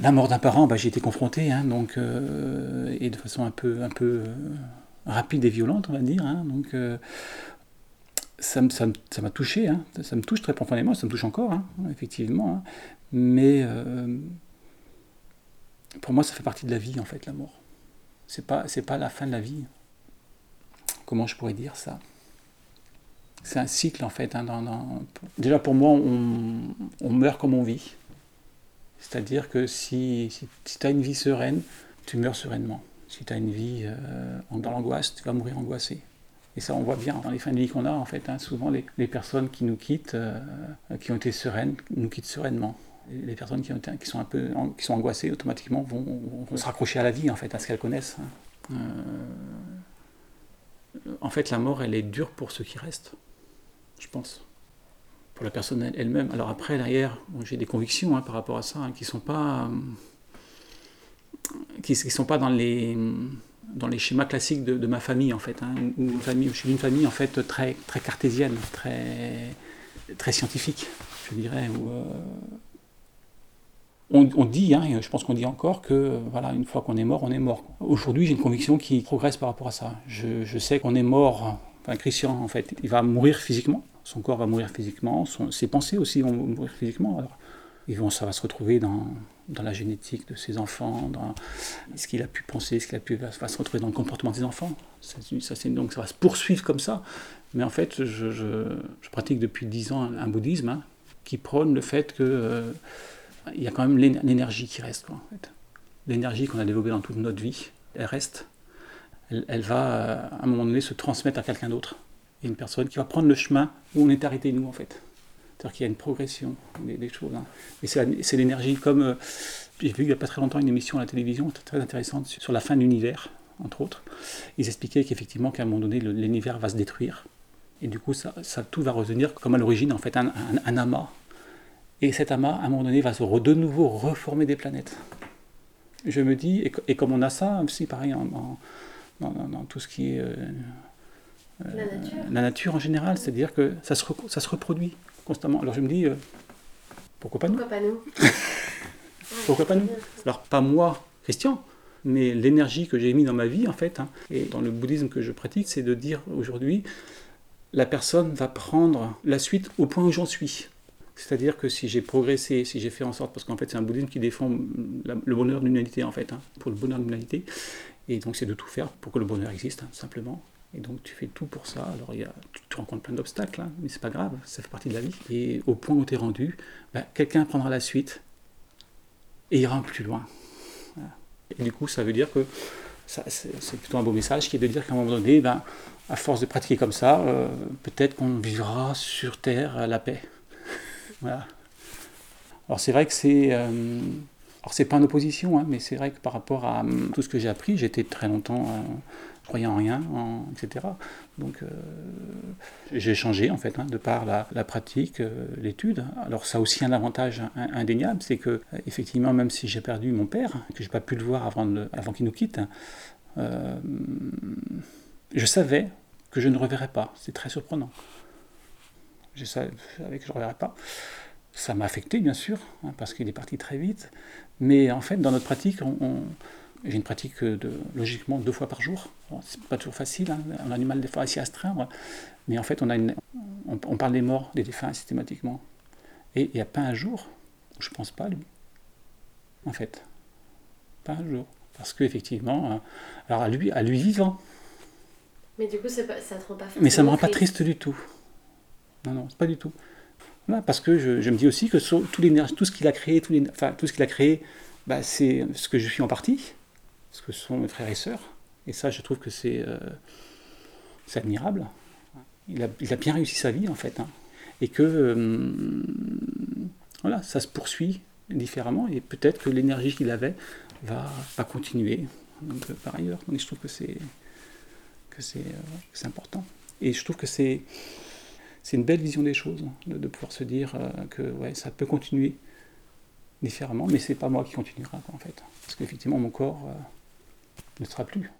la mort d'un parent, bah, j'ai été confronté, donc, et de façon un peu, un peu rapide et violente, on va dire. donc ça, m'a touché, hein. ça me touche très profondément, ça me touche encore, hein, effectivement. Hein. Mais euh, pour moi, ça fait partie de la vie, en fait, la mort. C'est pas, pas la fin de la vie. Comment je pourrais dire ça? C'est un cycle, en fait. Déjà, pour moi, on, meurt comme on vit. C'est-à-dire que si, si, tu as une vie sereine, tu meurs sereinement. Si tu as une vie euh, dans l'angoisse, tu vas mourir angoissé. Et ça, on voit bien dans les fins de vie qu'on a, en fait. Hein. souvent, les, personnes qui nous quittent, euh, qui ont été sereines, nous quittent sereinement. les personnes qui, ont qui, sont un peu, qui sont angoissées, automatiquement, vont, se raccrocher à la vie, en fait, à ce qu'elles connaissent. Hein. Euh, en fait, la mort, elle est dure pour ceux qui restent, je pense. Pour la personne elle-même. Alors après, derrière, j'ai des convictions hein, par rapport à ça, qui ne sont pas... qui ne sont pas dans les dans les schémas classiques de, ma famille en fait, je suis d'une famille en fait très très cartésienne, très très scientifique, je dirais. Où, euh, on, dit, hein, je pense qu'on dit encore que voilà, une fois qu'on est mort, on est mort. Aujourd'hui, j'ai une conviction qui progresse par rapport à ça. Je, je sais qu'on est mort. Enfin, Christian, en fait, il va mourir physiquement. Son corps va mourir physiquement. ses pensées aussi vont mourir physiquement. Ils vont, ça va se retrouver dans, la génétique de ses enfants, dans ce qu'il a pu penser, ce qu'il a pu va, se retrouver dans le comportement des enfants. Ça, donc ça va se poursuivre comme ça. Mais en fait, je, pratique depuis dix ans un, bouddhisme hein, qui prône le fait qu'il euh, y a quand même l'énergie qui reste. L'énergie qu'on a développée dans toute notre vie, elle reste. Elle, elle va, euh, à un moment donné, se transmettre à quelqu'un d'autre. A une personne qui va prendre le chemin où on est arrêté, nous, en fait. C'est-à-dire qu'il y a une progression des, choses. Hein. Et c'est l'énergie, comme euh, j'ai vu il n'y a pas très longtemps une émission à la télévision très intéressante sur la fin de l'univers, entre autres. Ils expliquaient qu'effectivement, qu'à un moment donné, l'univers va se détruire. Et du coup, ça, ça tout va revenir comme à l'origine, en fait, un, un, amas. Et cet amas, à un moment donné, va se de nouveau reformer des planètes. Je me dis, et, comme on a ça aussi, pareil, en, dans, tout ce qui est. Euh, la, nature. la nature en général, c'est-à-dire que ça se, ça se reproduit constamment. Alors je me dis, euh, pourquoi pas nous Pourquoi pas nous [laughs] Pourquoi pas nous Alors pas moi, Christian, mais l'énergie que j'ai mis dans ma vie en fait, hein, et dans le bouddhisme que je pratique, c'est de dire aujourd'hui, la personne va prendre la suite au point où j'en suis. C'est-à-dire que si j'ai progressé, si j'ai fait en sorte, parce qu'en fait c'est un bouddhisme qui défend le bonheur de l'humanité en fait, hein, pour le bonheur de l'humanité, et donc c'est de tout faire pour que le bonheur existe, hein, simplement. Et donc tu fais tout pour ça. Alors y a, tu, rencontres plein d'obstacles, hein, mais c'est pas grave, ça fait partie de la vie. Et au point où tu es rendu, bah, quelqu'un prendra la suite et ira plus loin. Et du coup, ça veut dire que c'est plutôt un beau message qui est de dire qu'à un moment donné, ben, à force de pratiquer comme ça, euh, peut-être qu'on vivra sur Terre la paix. [laughs] voilà. Alors c'est vrai que c'est... Euh, alors c'est pas en opposition, hein, mais c'est vrai que par rapport à hum, tout ce que j'ai appris, j'étais très longtemps... Euh, croyant en rien, etc. Donc euh, j'ai changé en fait, hein, de par la, pratique, euh, l'étude. Alors ça a aussi un avantage indéniable, c'est que effectivement, même si j'ai perdu mon père, que j'ai pas pu le voir avant, avant qu'il nous quitte, euh, je savais que je ne reverrais pas. C'est très surprenant. Je savais que je ne reverrais pas. Ça m'a affecté, bien sûr, hein, parce qu'il est parti très vite. Mais en fait, dans notre pratique, on j'ai une pratique de, logiquement deux fois par jour. C'est pas toujours facile, hein. on a du mal des fois s'y astreindre, mais en fait on, a une, on, parle des morts, des défunts systématiquement. Et il n'y a pas un jour où je pense pas à lui. En fait. Pas un jour. Parce qu'effectivement, euh, alors à lui, à lui vivant. Mais du coup, pas, ça te rend pas Mais ça ne me rend pas triste du tout. Non, non, pas du tout. parce que je, je, me dis aussi que tout, tout ce qu'il a créé, tout, enfin, tout ce qu'il a créé, bah, c'est ce que je suis en partie ce que sont mes frères et sœurs. Et ça, je trouve que c'est euh, admirable. Il a, bien réussi sa vie, en fait. Hein. Et que euh, voilà, ça se poursuit différemment. Et peut-être que l'énergie qu'il avait va, va continuer euh, par ailleurs. Donc, je trouve que c'est important. Et je trouve que c'est une belle vision des choses, hein, de, de pouvoir se dire que ouais, ça peut continuer différemment, mais c'est pas moi qui continuera en fait. Parce qu'effectivement, mon corps ne sera plus.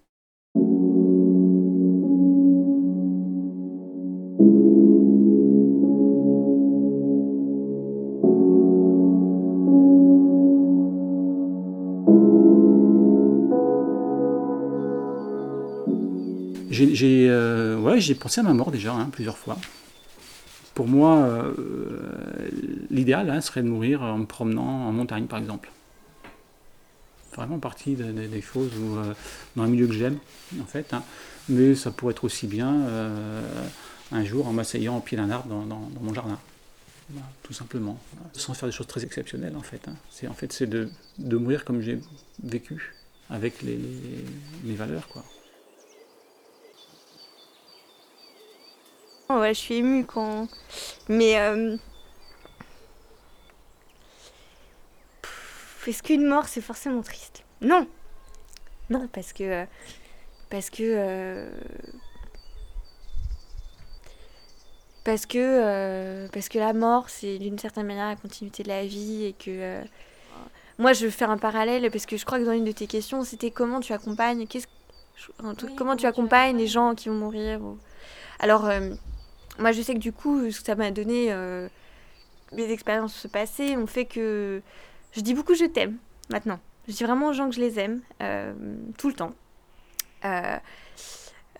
J'ai euh, ouais, pensé à ma mort déjà hein, plusieurs fois. Pour moi, euh, l'idéal hein, serait de mourir en me promenant en montagne par exemple vraiment partie des choses euh, dans un milieu que j'aime, en fait. Hein. Mais ça pourrait être aussi bien euh, un jour en m'asseyant au pied d'un arbre dans, mon jardin. tout simplement. Sans faire des choses très exceptionnelles, en fait. Hein. C'est en fait, c'est de, de, mourir comme j'ai vécu, avec les, les, valeurs, quoi. Ouais, je suis émue quand. Mais. Euh... Est-ce qu'une mort, c'est forcément triste? Non Non, parce que. Parce que. Euh, parce que, euh, parce que la mort, c'est d'une certaine manière la continuité de la vie et que. Euh, moi, je veux faire un parallèle parce que je crois que dans une de tes questions, c'était comment tu accompagnes. Qu'est-ce, comment tu accompagnes les gens qui vont mourir. Alors, moi, je sais que du coup, ça m'a donné. mes expériences passées ont fait que je dis beaucoup je t'aime maintenant. Je dis vraiment aux gens que je les aime tout le temps. Euh,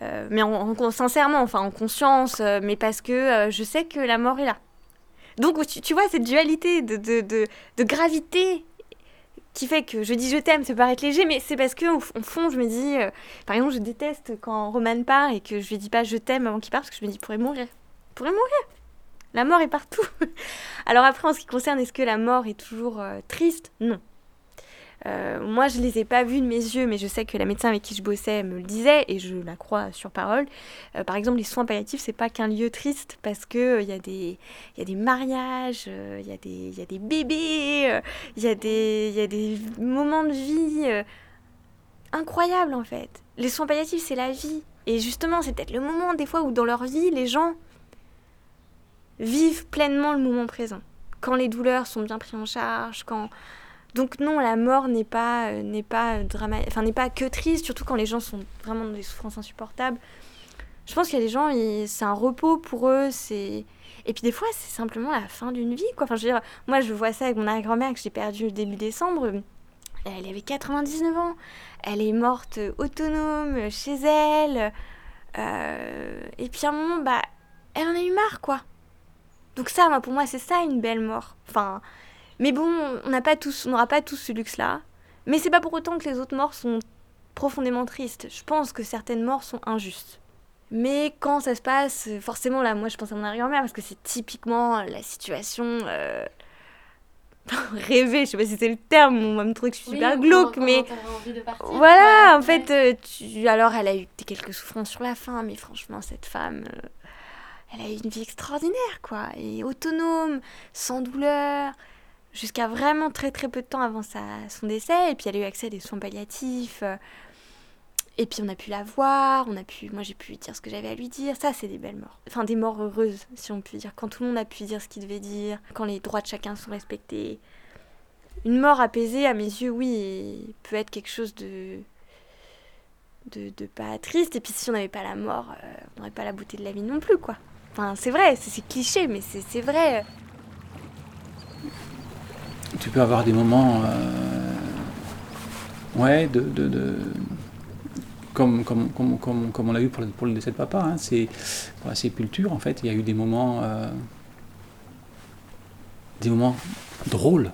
euh, mais en, sincèrement, enfin en conscience, euh, mais parce que je sais que la mort est là. Donc tu, vois cette dualité de, de, de, gravité qui fait que je dis je t'aime, ça peut paraître léger, mais c'est parce que au, fond je me dis, par exemple je déteste quand Roman part et que je lui dis pas je t'aime avant qu'il parte parce que je me dis il pourrait mourir, il pourrait mourir. La mort est partout. [laughs] Alors après en ce qui concerne est-ce que la mort est toujours triste? Non. Euh, moi, je les ai pas vus de mes yeux, mais je sais que la médecin avec qui je bossais me le disait et je la crois sur parole. Euh, par exemple, les soins palliatifs, c'est pas qu'un lieu triste parce que il euh, y a des il y a des mariages, il y y a des bébés, il y a des moments de vie incroyables en fait. Les soins palliatifs, c'est la vie. Et justement, c'est peut-être le moment des fois où dans leur vie, les gens vivent pleinement le moment présent. Quand les douleurs sont bien prises en charge, quand donc non, la mort n'est pas euh, n'est pas drama... enfin n'est pas que triste, surtout quand les gens sont vraiment dans des souffrances insupportables. Je pense qu'il y a des gens, c'est un repos pour eux, c'est et puis des fois c'est simplement la fin d'une vie quoi. Enfin je veux dire, moi je vois ça avec mon arrière-grand-mère que j'ai perdue début décembre. Elle avait 99 ans, elle est morte autonome chez elle. Euh, et puis à un moment, bah, elle en a eu marre quoi. Donc ça, pour moi, c'est ça une belle mort. Enfin, mais bon, on n'a pas tous, on n'aura pas tous ce luxe-là. Mais c'est pas pour autant que les autres morts sont profondément tristes. Je pense que certaines morts sont injustes. Mais quand ça se passe, forcément là, moi je pense à mon arrière-mère parce que c'est typiquement la situation euh... [laughs] rêvée. Je sais pas si c'est le terme, on va me trouver que je suis super glauque, mais voilà, en fait, euh, tu... alors elle a eu quelques souffrances sur la fin, mais franchement cette femme, euh, elle a eu une vie extraordinaire quoi, et autonome, sans douleur jusqu'à vraiment très très peu de temps avant sa, son décès. Et puis elle a eu accès à des soins palliatifs. Euh, et puis on a pu la voir, on a pu, moi j'ai pu dire ce que j'avais à lui dire. Ça, c'est des belles morts. Enfin, des morts heureuses, si on peut dire. Quand tout le monde a pu dire ce qu'il devait dire, quand les droits de chacun sont respectés. Une mort apaisée, à mes yeux, oui, peut être quelque chose de. de, de pas triste. Et puis si on n'avait pas la mort, euh, on n'aurait pas la beauté de la vie non plus, quoi. C'est vrai, c'est cliché, mais c'est vrai. Tu peux avoir des moments, euh, ouais, de, de comme, comme, comme, comme, on l'a le, pour le décès de papa, hein, c'est pour la sépulture, en fait, il y a eu des moments, euh, des moments drôles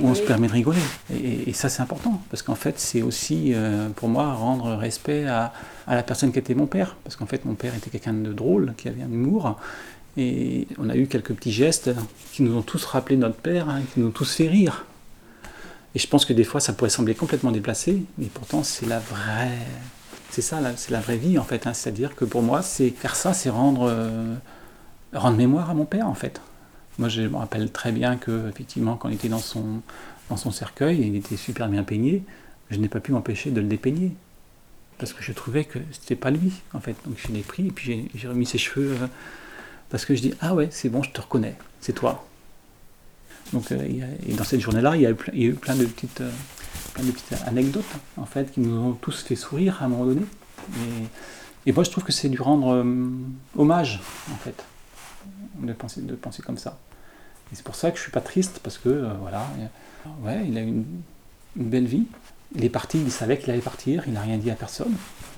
où on se permet de rigoler. Et, ça, c'est important, parce qu'en fait, c'est aussi, euh, pour moi, rendre respect à, la personne qui était mon père. Parce qu'en fait, mon père était quelqu'un de drôle, qui avait un humour, et on a eu quelques petits gestes qui nous ont tous rappelé notre père, hein, qui nous ont tous fait rire. Et je pense que des fois, ça pourrait sembler complètement déplacé, mais pourtant, c'est la vraie. C'est ça, c'est la vraie vie, en fait. Hein. C'est-à-dire que pour moi, c'est faire ça, c'est rendre, euh, rendre mémoire à mon père, en fait. Moi, je me rappelle très bien que, effectivement, quand il était dans son, dans son cercueil, il était super bien peigné, je n'ai pas pu m'empêcher de le dépeigner. Parce que je trouvais que c'était pas lui, en fait. Donc je l'ai pris, et puis j'ai remis ses cheveux. Euh, parce que je dis ah ouais c'est bon je te reconnais c'est toi donc euh, et dans cette journée là il y a eu, plein de petites euh, anecdotes en fait qui nous ont tous fait sourire à un moment donné et, moi je trouve que c'est du rendre euh, hommage en fait de penser de penser comme ça c'est pour ça que je suis pas triste parce que voilà ouais il a eu une, belle vie il est parti, il savait qu'il allait partir, il n'a rien dit à personne.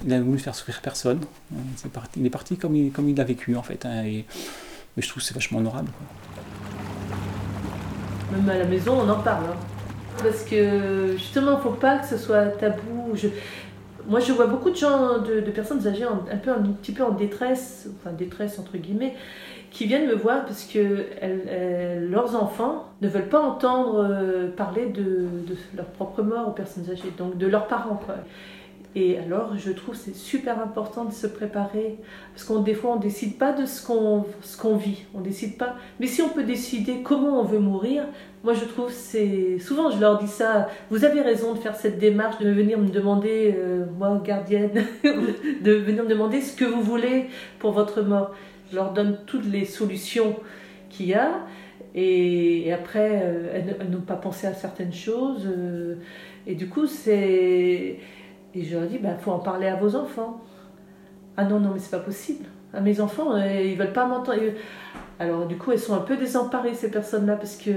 Il a voulu faire sourire personne. parti, il est parti comme il, comme il a vécu en fait. Hein, et, mais je trouve que c'est vachement honorable. Même à la maison, on en parle. Hein. Parce que justement, il ne faut pas que ce soit tabou. Je... Moi, je vois beaucoup de gens, de, personnes âgées un, peu, un petit peu en détresse, enfin détresse entre guillemets, qui viennent me voir parce que leurs enfants ne veulent pas entendre euh, parler de, leur propre mort aux personnes âgées, donc de leurs parents. Et alors, je trouve c'est super important de se préparer, parce qu'on des fois on décide pas de ce qu'on vit, on décide pas. Mais si on peut décider comment on veut mourir, moi je trouve c'est souvent je leur dis ça. Vous avez raison de faire cette démarche de venir me demander, euh, moi gardienne, [laughs] de venir me demander ce que vous voulez pour votre mort. Je leur donne toutes les solutions qu'il y a. Et, après, euh, elles, n'ont pas pensé à certaines choses. Euh, et du coup, c'est et je leur dis, il bah, faut en parler à vos enfants. Ah non, non, mais c'est pas possible. À mes enfants, euh, ils veulent pas m'entendre. Alors du coup, elles sont un peu désemparées, ces personnes-là, parce que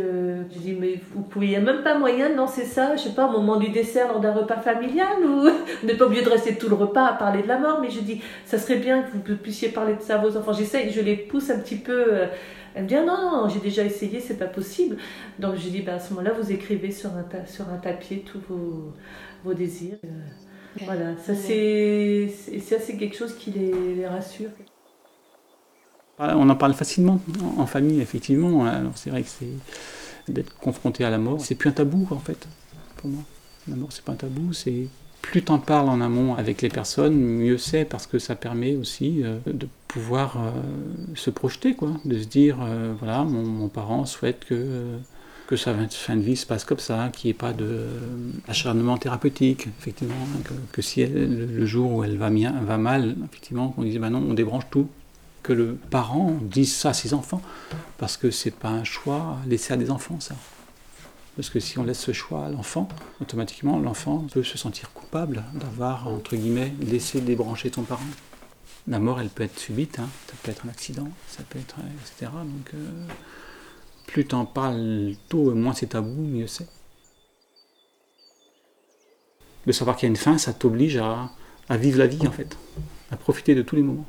je dis, mais vous pouvez, il n'y a même pas moyen de lancer ça, je sais pas, au moment du dessert, lors d'un repas familial, ou [laughs] vous n'êtes pas obligé de rester tout le repas à parler de la mort, mais je dis, ça serait bien que vous puissiez parler de ça à vos enfants. J'essaie, je les pousse un petit peu. Euh, elle me dit, ah non, non, j'ai déjà essayé, c'est pas possible. Donc je dis, bah, à ce moment-là, vous écrivez sur un, sur un papier tous vos, vos désirs. Euh, voilà, ça c'est ça c'est quelque chose qui les, rassure. On en parle facilement en famille, effectivement. Alors c'est vrai que c'est d'être confronté à la mort, c'est plus un tabou en fait pour moi. La mort c'est pas un tabou, c'est plus t'en parles en amont avec les personnes, mieux c'est parce que ça permet aussi euh, de pouvoir euh, se projeter, quoi, de se dire euh, voilà mon, parent souhaite que que sa fin de vie se passe comme ça, qu'il n'y ait pas d'acharnement thérapeutique, effectivement, que, si le jour où elle va, va mal, effectivement, qu'on dise, ben non, on débranche tout, que le parent dise ça à ses enfants, parce que c'est pas un choix laissé à des enfants, ça. Parce que si on laisse ce choix à l'enfant, automatiquement, l'enfant peut se sentir coupable d'avoir, entre guillemets, laissé débrancher son parent. La mort, elle peut être subite, hein. ça peut être un accident, ça peut être, etc. Donc, euh, plus t'en parles tôt et moins c'est tabou, mieux c'est. De savoir qu'il y a une fin, ça t'oblige à, vivre la vie en fait, à profiter de tous les moments,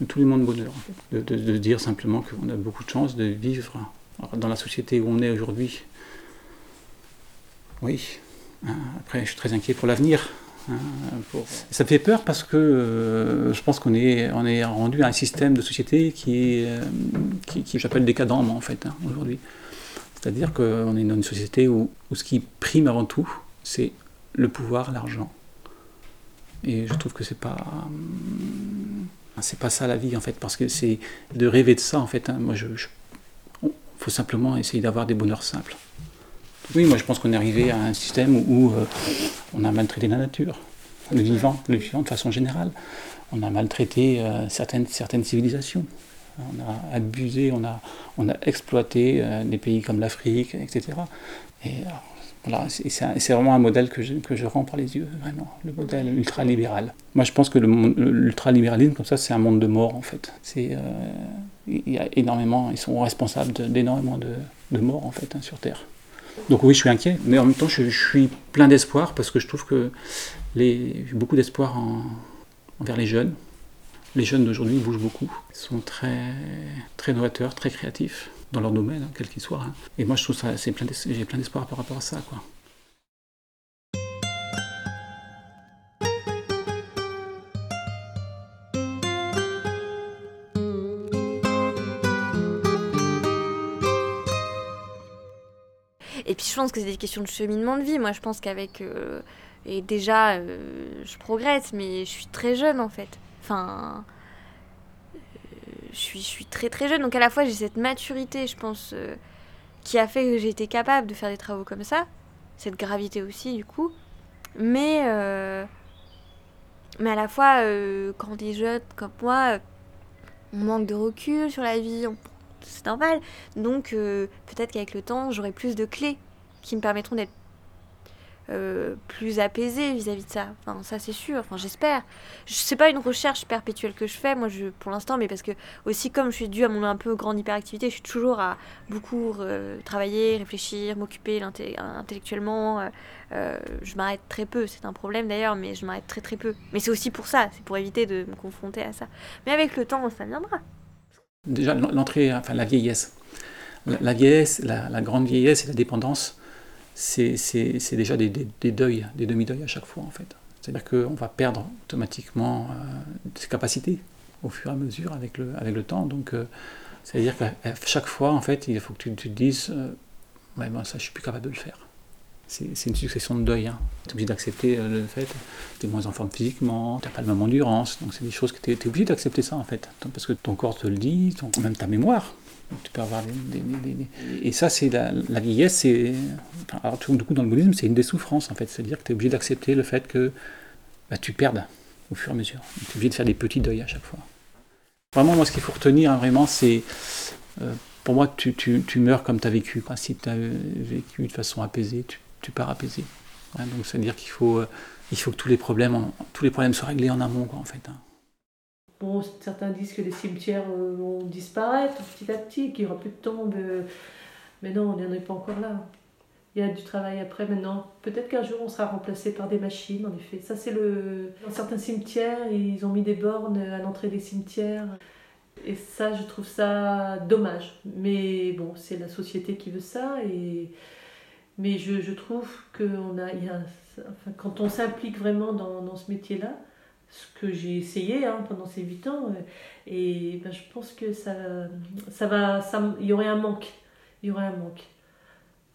de tous les moments de bonheur fait. De, dire simplement qu'on a beaucoup de chance de vivre dans la société où on est aujourd'hui. Oui, hein, après je suis très inquiet pour l'avenir, Hein, Ça me fait peur parce que euh, je pense qu'on est, on est rendu à un système de société qui est, euh, qui, j'appelle décadent en fait, hein, aujourd'hui. C'est-à-dire qu'on est dans une société où, ce qui prime avant tout, c'est le pouvoir, l'argent. Et je trouve que c'est pas, euh, c'est pas ça la vie en fait, parce que c'est de rêver de ça en fait. Hein. moi, je, faut simplement essayer d'avoir des bonheurs simples. Oui, moi je pense qu'on est arrivé à un système où, euh, on a maltraité la nature, le vivant, le vivant de façon générale. On a maltraité euh, certaines, certaines civilisations. On a abusé, on a, on a exploité euh, des pays comme l'Afrique, etc. Et c'est vraiment un modèle que je, que je rends par les yeux, vraiment, le modèle ultralibéral. Moi je pense que l'ultralibéralisme, comme ça, c'est un monde de mort en fait. Il y a énormément, ils sont responsables d'énormément de, de, morts en fait hein, sur Terre. Donc oui, je suis inquiet, mais en même temps, je, suis plein d'espoir parce que je trouve que j'ai beaucoup d'espoir envers les jeunes. Les jeunes d'aujourd'hui bougent beaucoup, ils sont très, très novateurs, très créatifs dans leur domaine, hein, quel qu'il soit. Hein. Et moi, je trouve ça, j'ai plein d'espoir par rapport à ça, quoi. Et puis je pense que c'est des questions de cheminement de vie. Moi, je pense qu'avec. Euh, et déjà, euh, je progresse, mais je suis très jeune en fait. Enfin. Euh, je, suis, très très jeune. Donc à la fois, j'ai cette maturité, je pense, qui a fait que j'ai été capable de faire des travaux comme ça. Cette gravité aussi, du coup. Mais. mais à la fois, quand on est jeune comme moi, on manque de recul sur la vie, c'est normal. Donc euh, peut-être qu'avec le temps, j'aurai plus de clés qui me permettront d'être euh, plus apaisée vis-à-vis de ça. Enfin, ça c'est sûr. Enfin, j'espère. C'est pas une recherche perpétuelle que je fais, moi, je, pour l'instant, mais parce que aussi comme je suis due à mon un peu grande hyperactivité, je suis toujours à beaucoup euh, travailler, réfléchir, m'occuper intellectuellement. je m'arrête très peu. C'est un problème d'ailleurs, mais je m'arrête très très peu. Mais c'est aussi pour ça. C'est pour éviter de me confronter à ça. Mais avec le temps, ça viendra déjà l'entrée, enfin la vieillesse. La, vieillesse, la, grande vieillesse et la dépendance, c'est déjà des, deuils, des demi-deuils à chaque fois en fait. C'est-à-dire qu'on va perdre automatiquement euh, ses capacités au fur et à mesure avec le, avec le temps. Donc, euh, c'est-à-dire qu'à chaque fois, en fait, il faut que tu, te dises, euh, ouais, ça, je suis plus capable de le faire. c'est une succession de deuil. Hein. Tu es obligé d'accepter euh, le fait que tu es moins en forme physiquement, tu n'as pas le même endurance. Donc c'est des choses que tu es, obligé d'accepter ça en fait. Parce que ton corps te le dit, même ta mémoire. Tu peux avoir des, Et ça, c'est la, vieillesse, c'est. alors, du coup, dans le bouddhisme, c'est une des souffrances en fait. C'est-à-dire que tu es obligé d'accepter le fait que bah, tu perdes au fur et à mesure. Tu es obligé de faire des petits deuils à chaque fois. Vraiment, moi, ce qu'il faut retenir, hein, vraiment, c'est. Euh, pour moi, tu, meurs comme tu as vécu. Si tu as vécu de façon apaisée, tu tu pars apaisé. donc c'est-à-dire qu'il faut, euh, il faut que tous les problèmes, tous les problèmes soient réglés en amont, quoi, en fait. Hein. Bon, certains disent que les cimetières euh, vont disparaître petit à petit, qu'il n'y aura plus de tombes. Mais non, on n'en est pas encore là. Il y a du travail après maintenant. Peut-être qu'un jour on sera remplacé par des machines, en effet. Ça, c'est le. Dans certains cimetières, ils ont mis des bornes à l'entrée des cimetières. Et ça, je trouve ça dommage. Mais bon, c'est la société qui veut ça. Et mais je, je trouve que a, quand on s'implique vraiment dans, dans ce métier-là, ce que j'ai essayé hein, pendant ces 8 ans, euh, et ben, je pense que ça, ça va, ça, il y aurait un manque. Il y aurait un manque.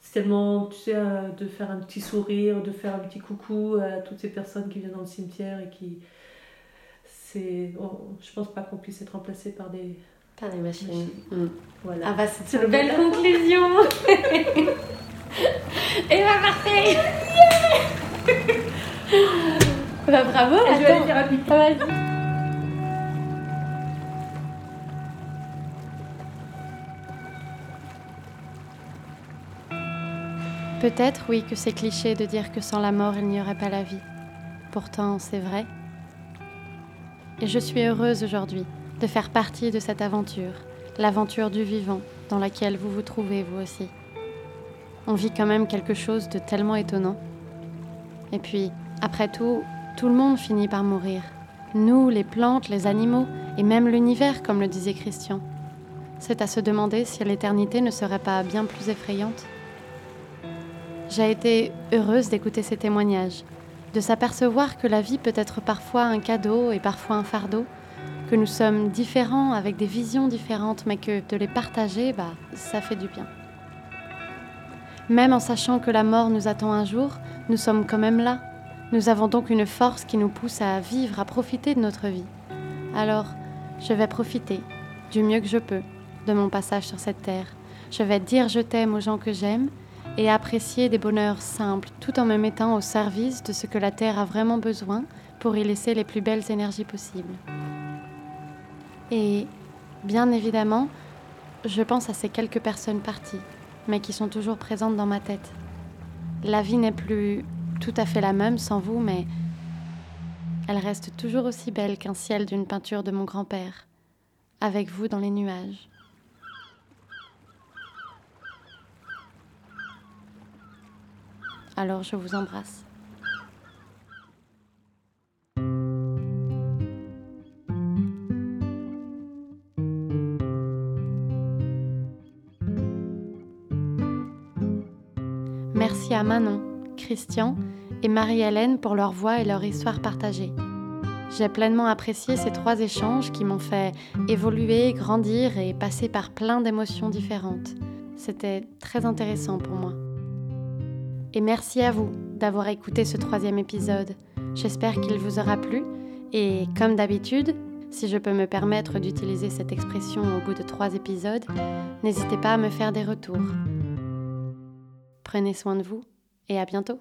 C'est tellement, tu sais, euh, de faire un petit sourire, de faire un petit coucou à toutes ces personnes qui viennent dans le cimetière et qui. C'est, oh, je pense pas qu'on puisse être remplacé par des. Par des machines. Mm. Voilà. Ah bah, c'est une belle conclusion! Et bah parfait Bah bravo Je vais aller faire Peut-être, oui, que c'est cliché de dire que sans la mort, il n'y aurait pas la vie. Pourtant, c'est vrai. Et je suis heureuse aujourd'hui de faire partie de cette aventure, l'aventure du vivant, dans laquelle vous vous trouvez vous aussi on vit quand même quelque chose de tellement étonnant. Et puis, après tout, tout le monde finit par mourir. Nous, les plantes, les animaux, et même l'univers, comme le disait Christian. C'est à se demander si l'éternité ne serait pas bien plus effrayante. J'ai été heureuse d'écouter ces témoignages, de s'apercevoir que la vie peut être parfois un cadeau et parfois un fardeau, que nous sommes différents avec des visions différentes, mais que de les partager, bah, ça fait du bien. Même en sachant que la mort nous attend un jour, nous sommes quand même là. Nous avons donc une force qui nous pousse à vivre, à profiter de notre vie. Alors, je vais profiter, du mieux que je peux, de mon passage sur cette terre. Je vais dire je t'aime aux gens que j'aime et apprécier des bonheurs simples tout en me mettant au service de ce que la Terre a vraiment besoin pour y laisser les plus belles énergies possibles. Et, bien évidemment, je pense à ces quelques personnes parties mais qui sont toujours présentes dans ma tête. La vie n'est plus tout à fait la même sans vous, mais elle reste toujours aussi belle qu'un ciel d'une peinture de mon grand-père, avec vous dans les nuages. Alors je vous embrasse. Merci à Manon, Christian et Marie-Hélène pour leur voix et leur histoire partagée. J'ai pleinement apprécié ces trois échanges qui m'ont fait évoluer, grandir et passer par plein d'émotions différentes. C'était très intéressant pour moi. Et merci à vous d'avoir écouté ce troisième épisode. J'espère qu'il vous aura plu et comme d'habitude, si je peux me permettre d'utiliser cette expression au bout de trois épisodes, n'hésitez pas à me faire des retours. Prenez soin de vous et à bientôt.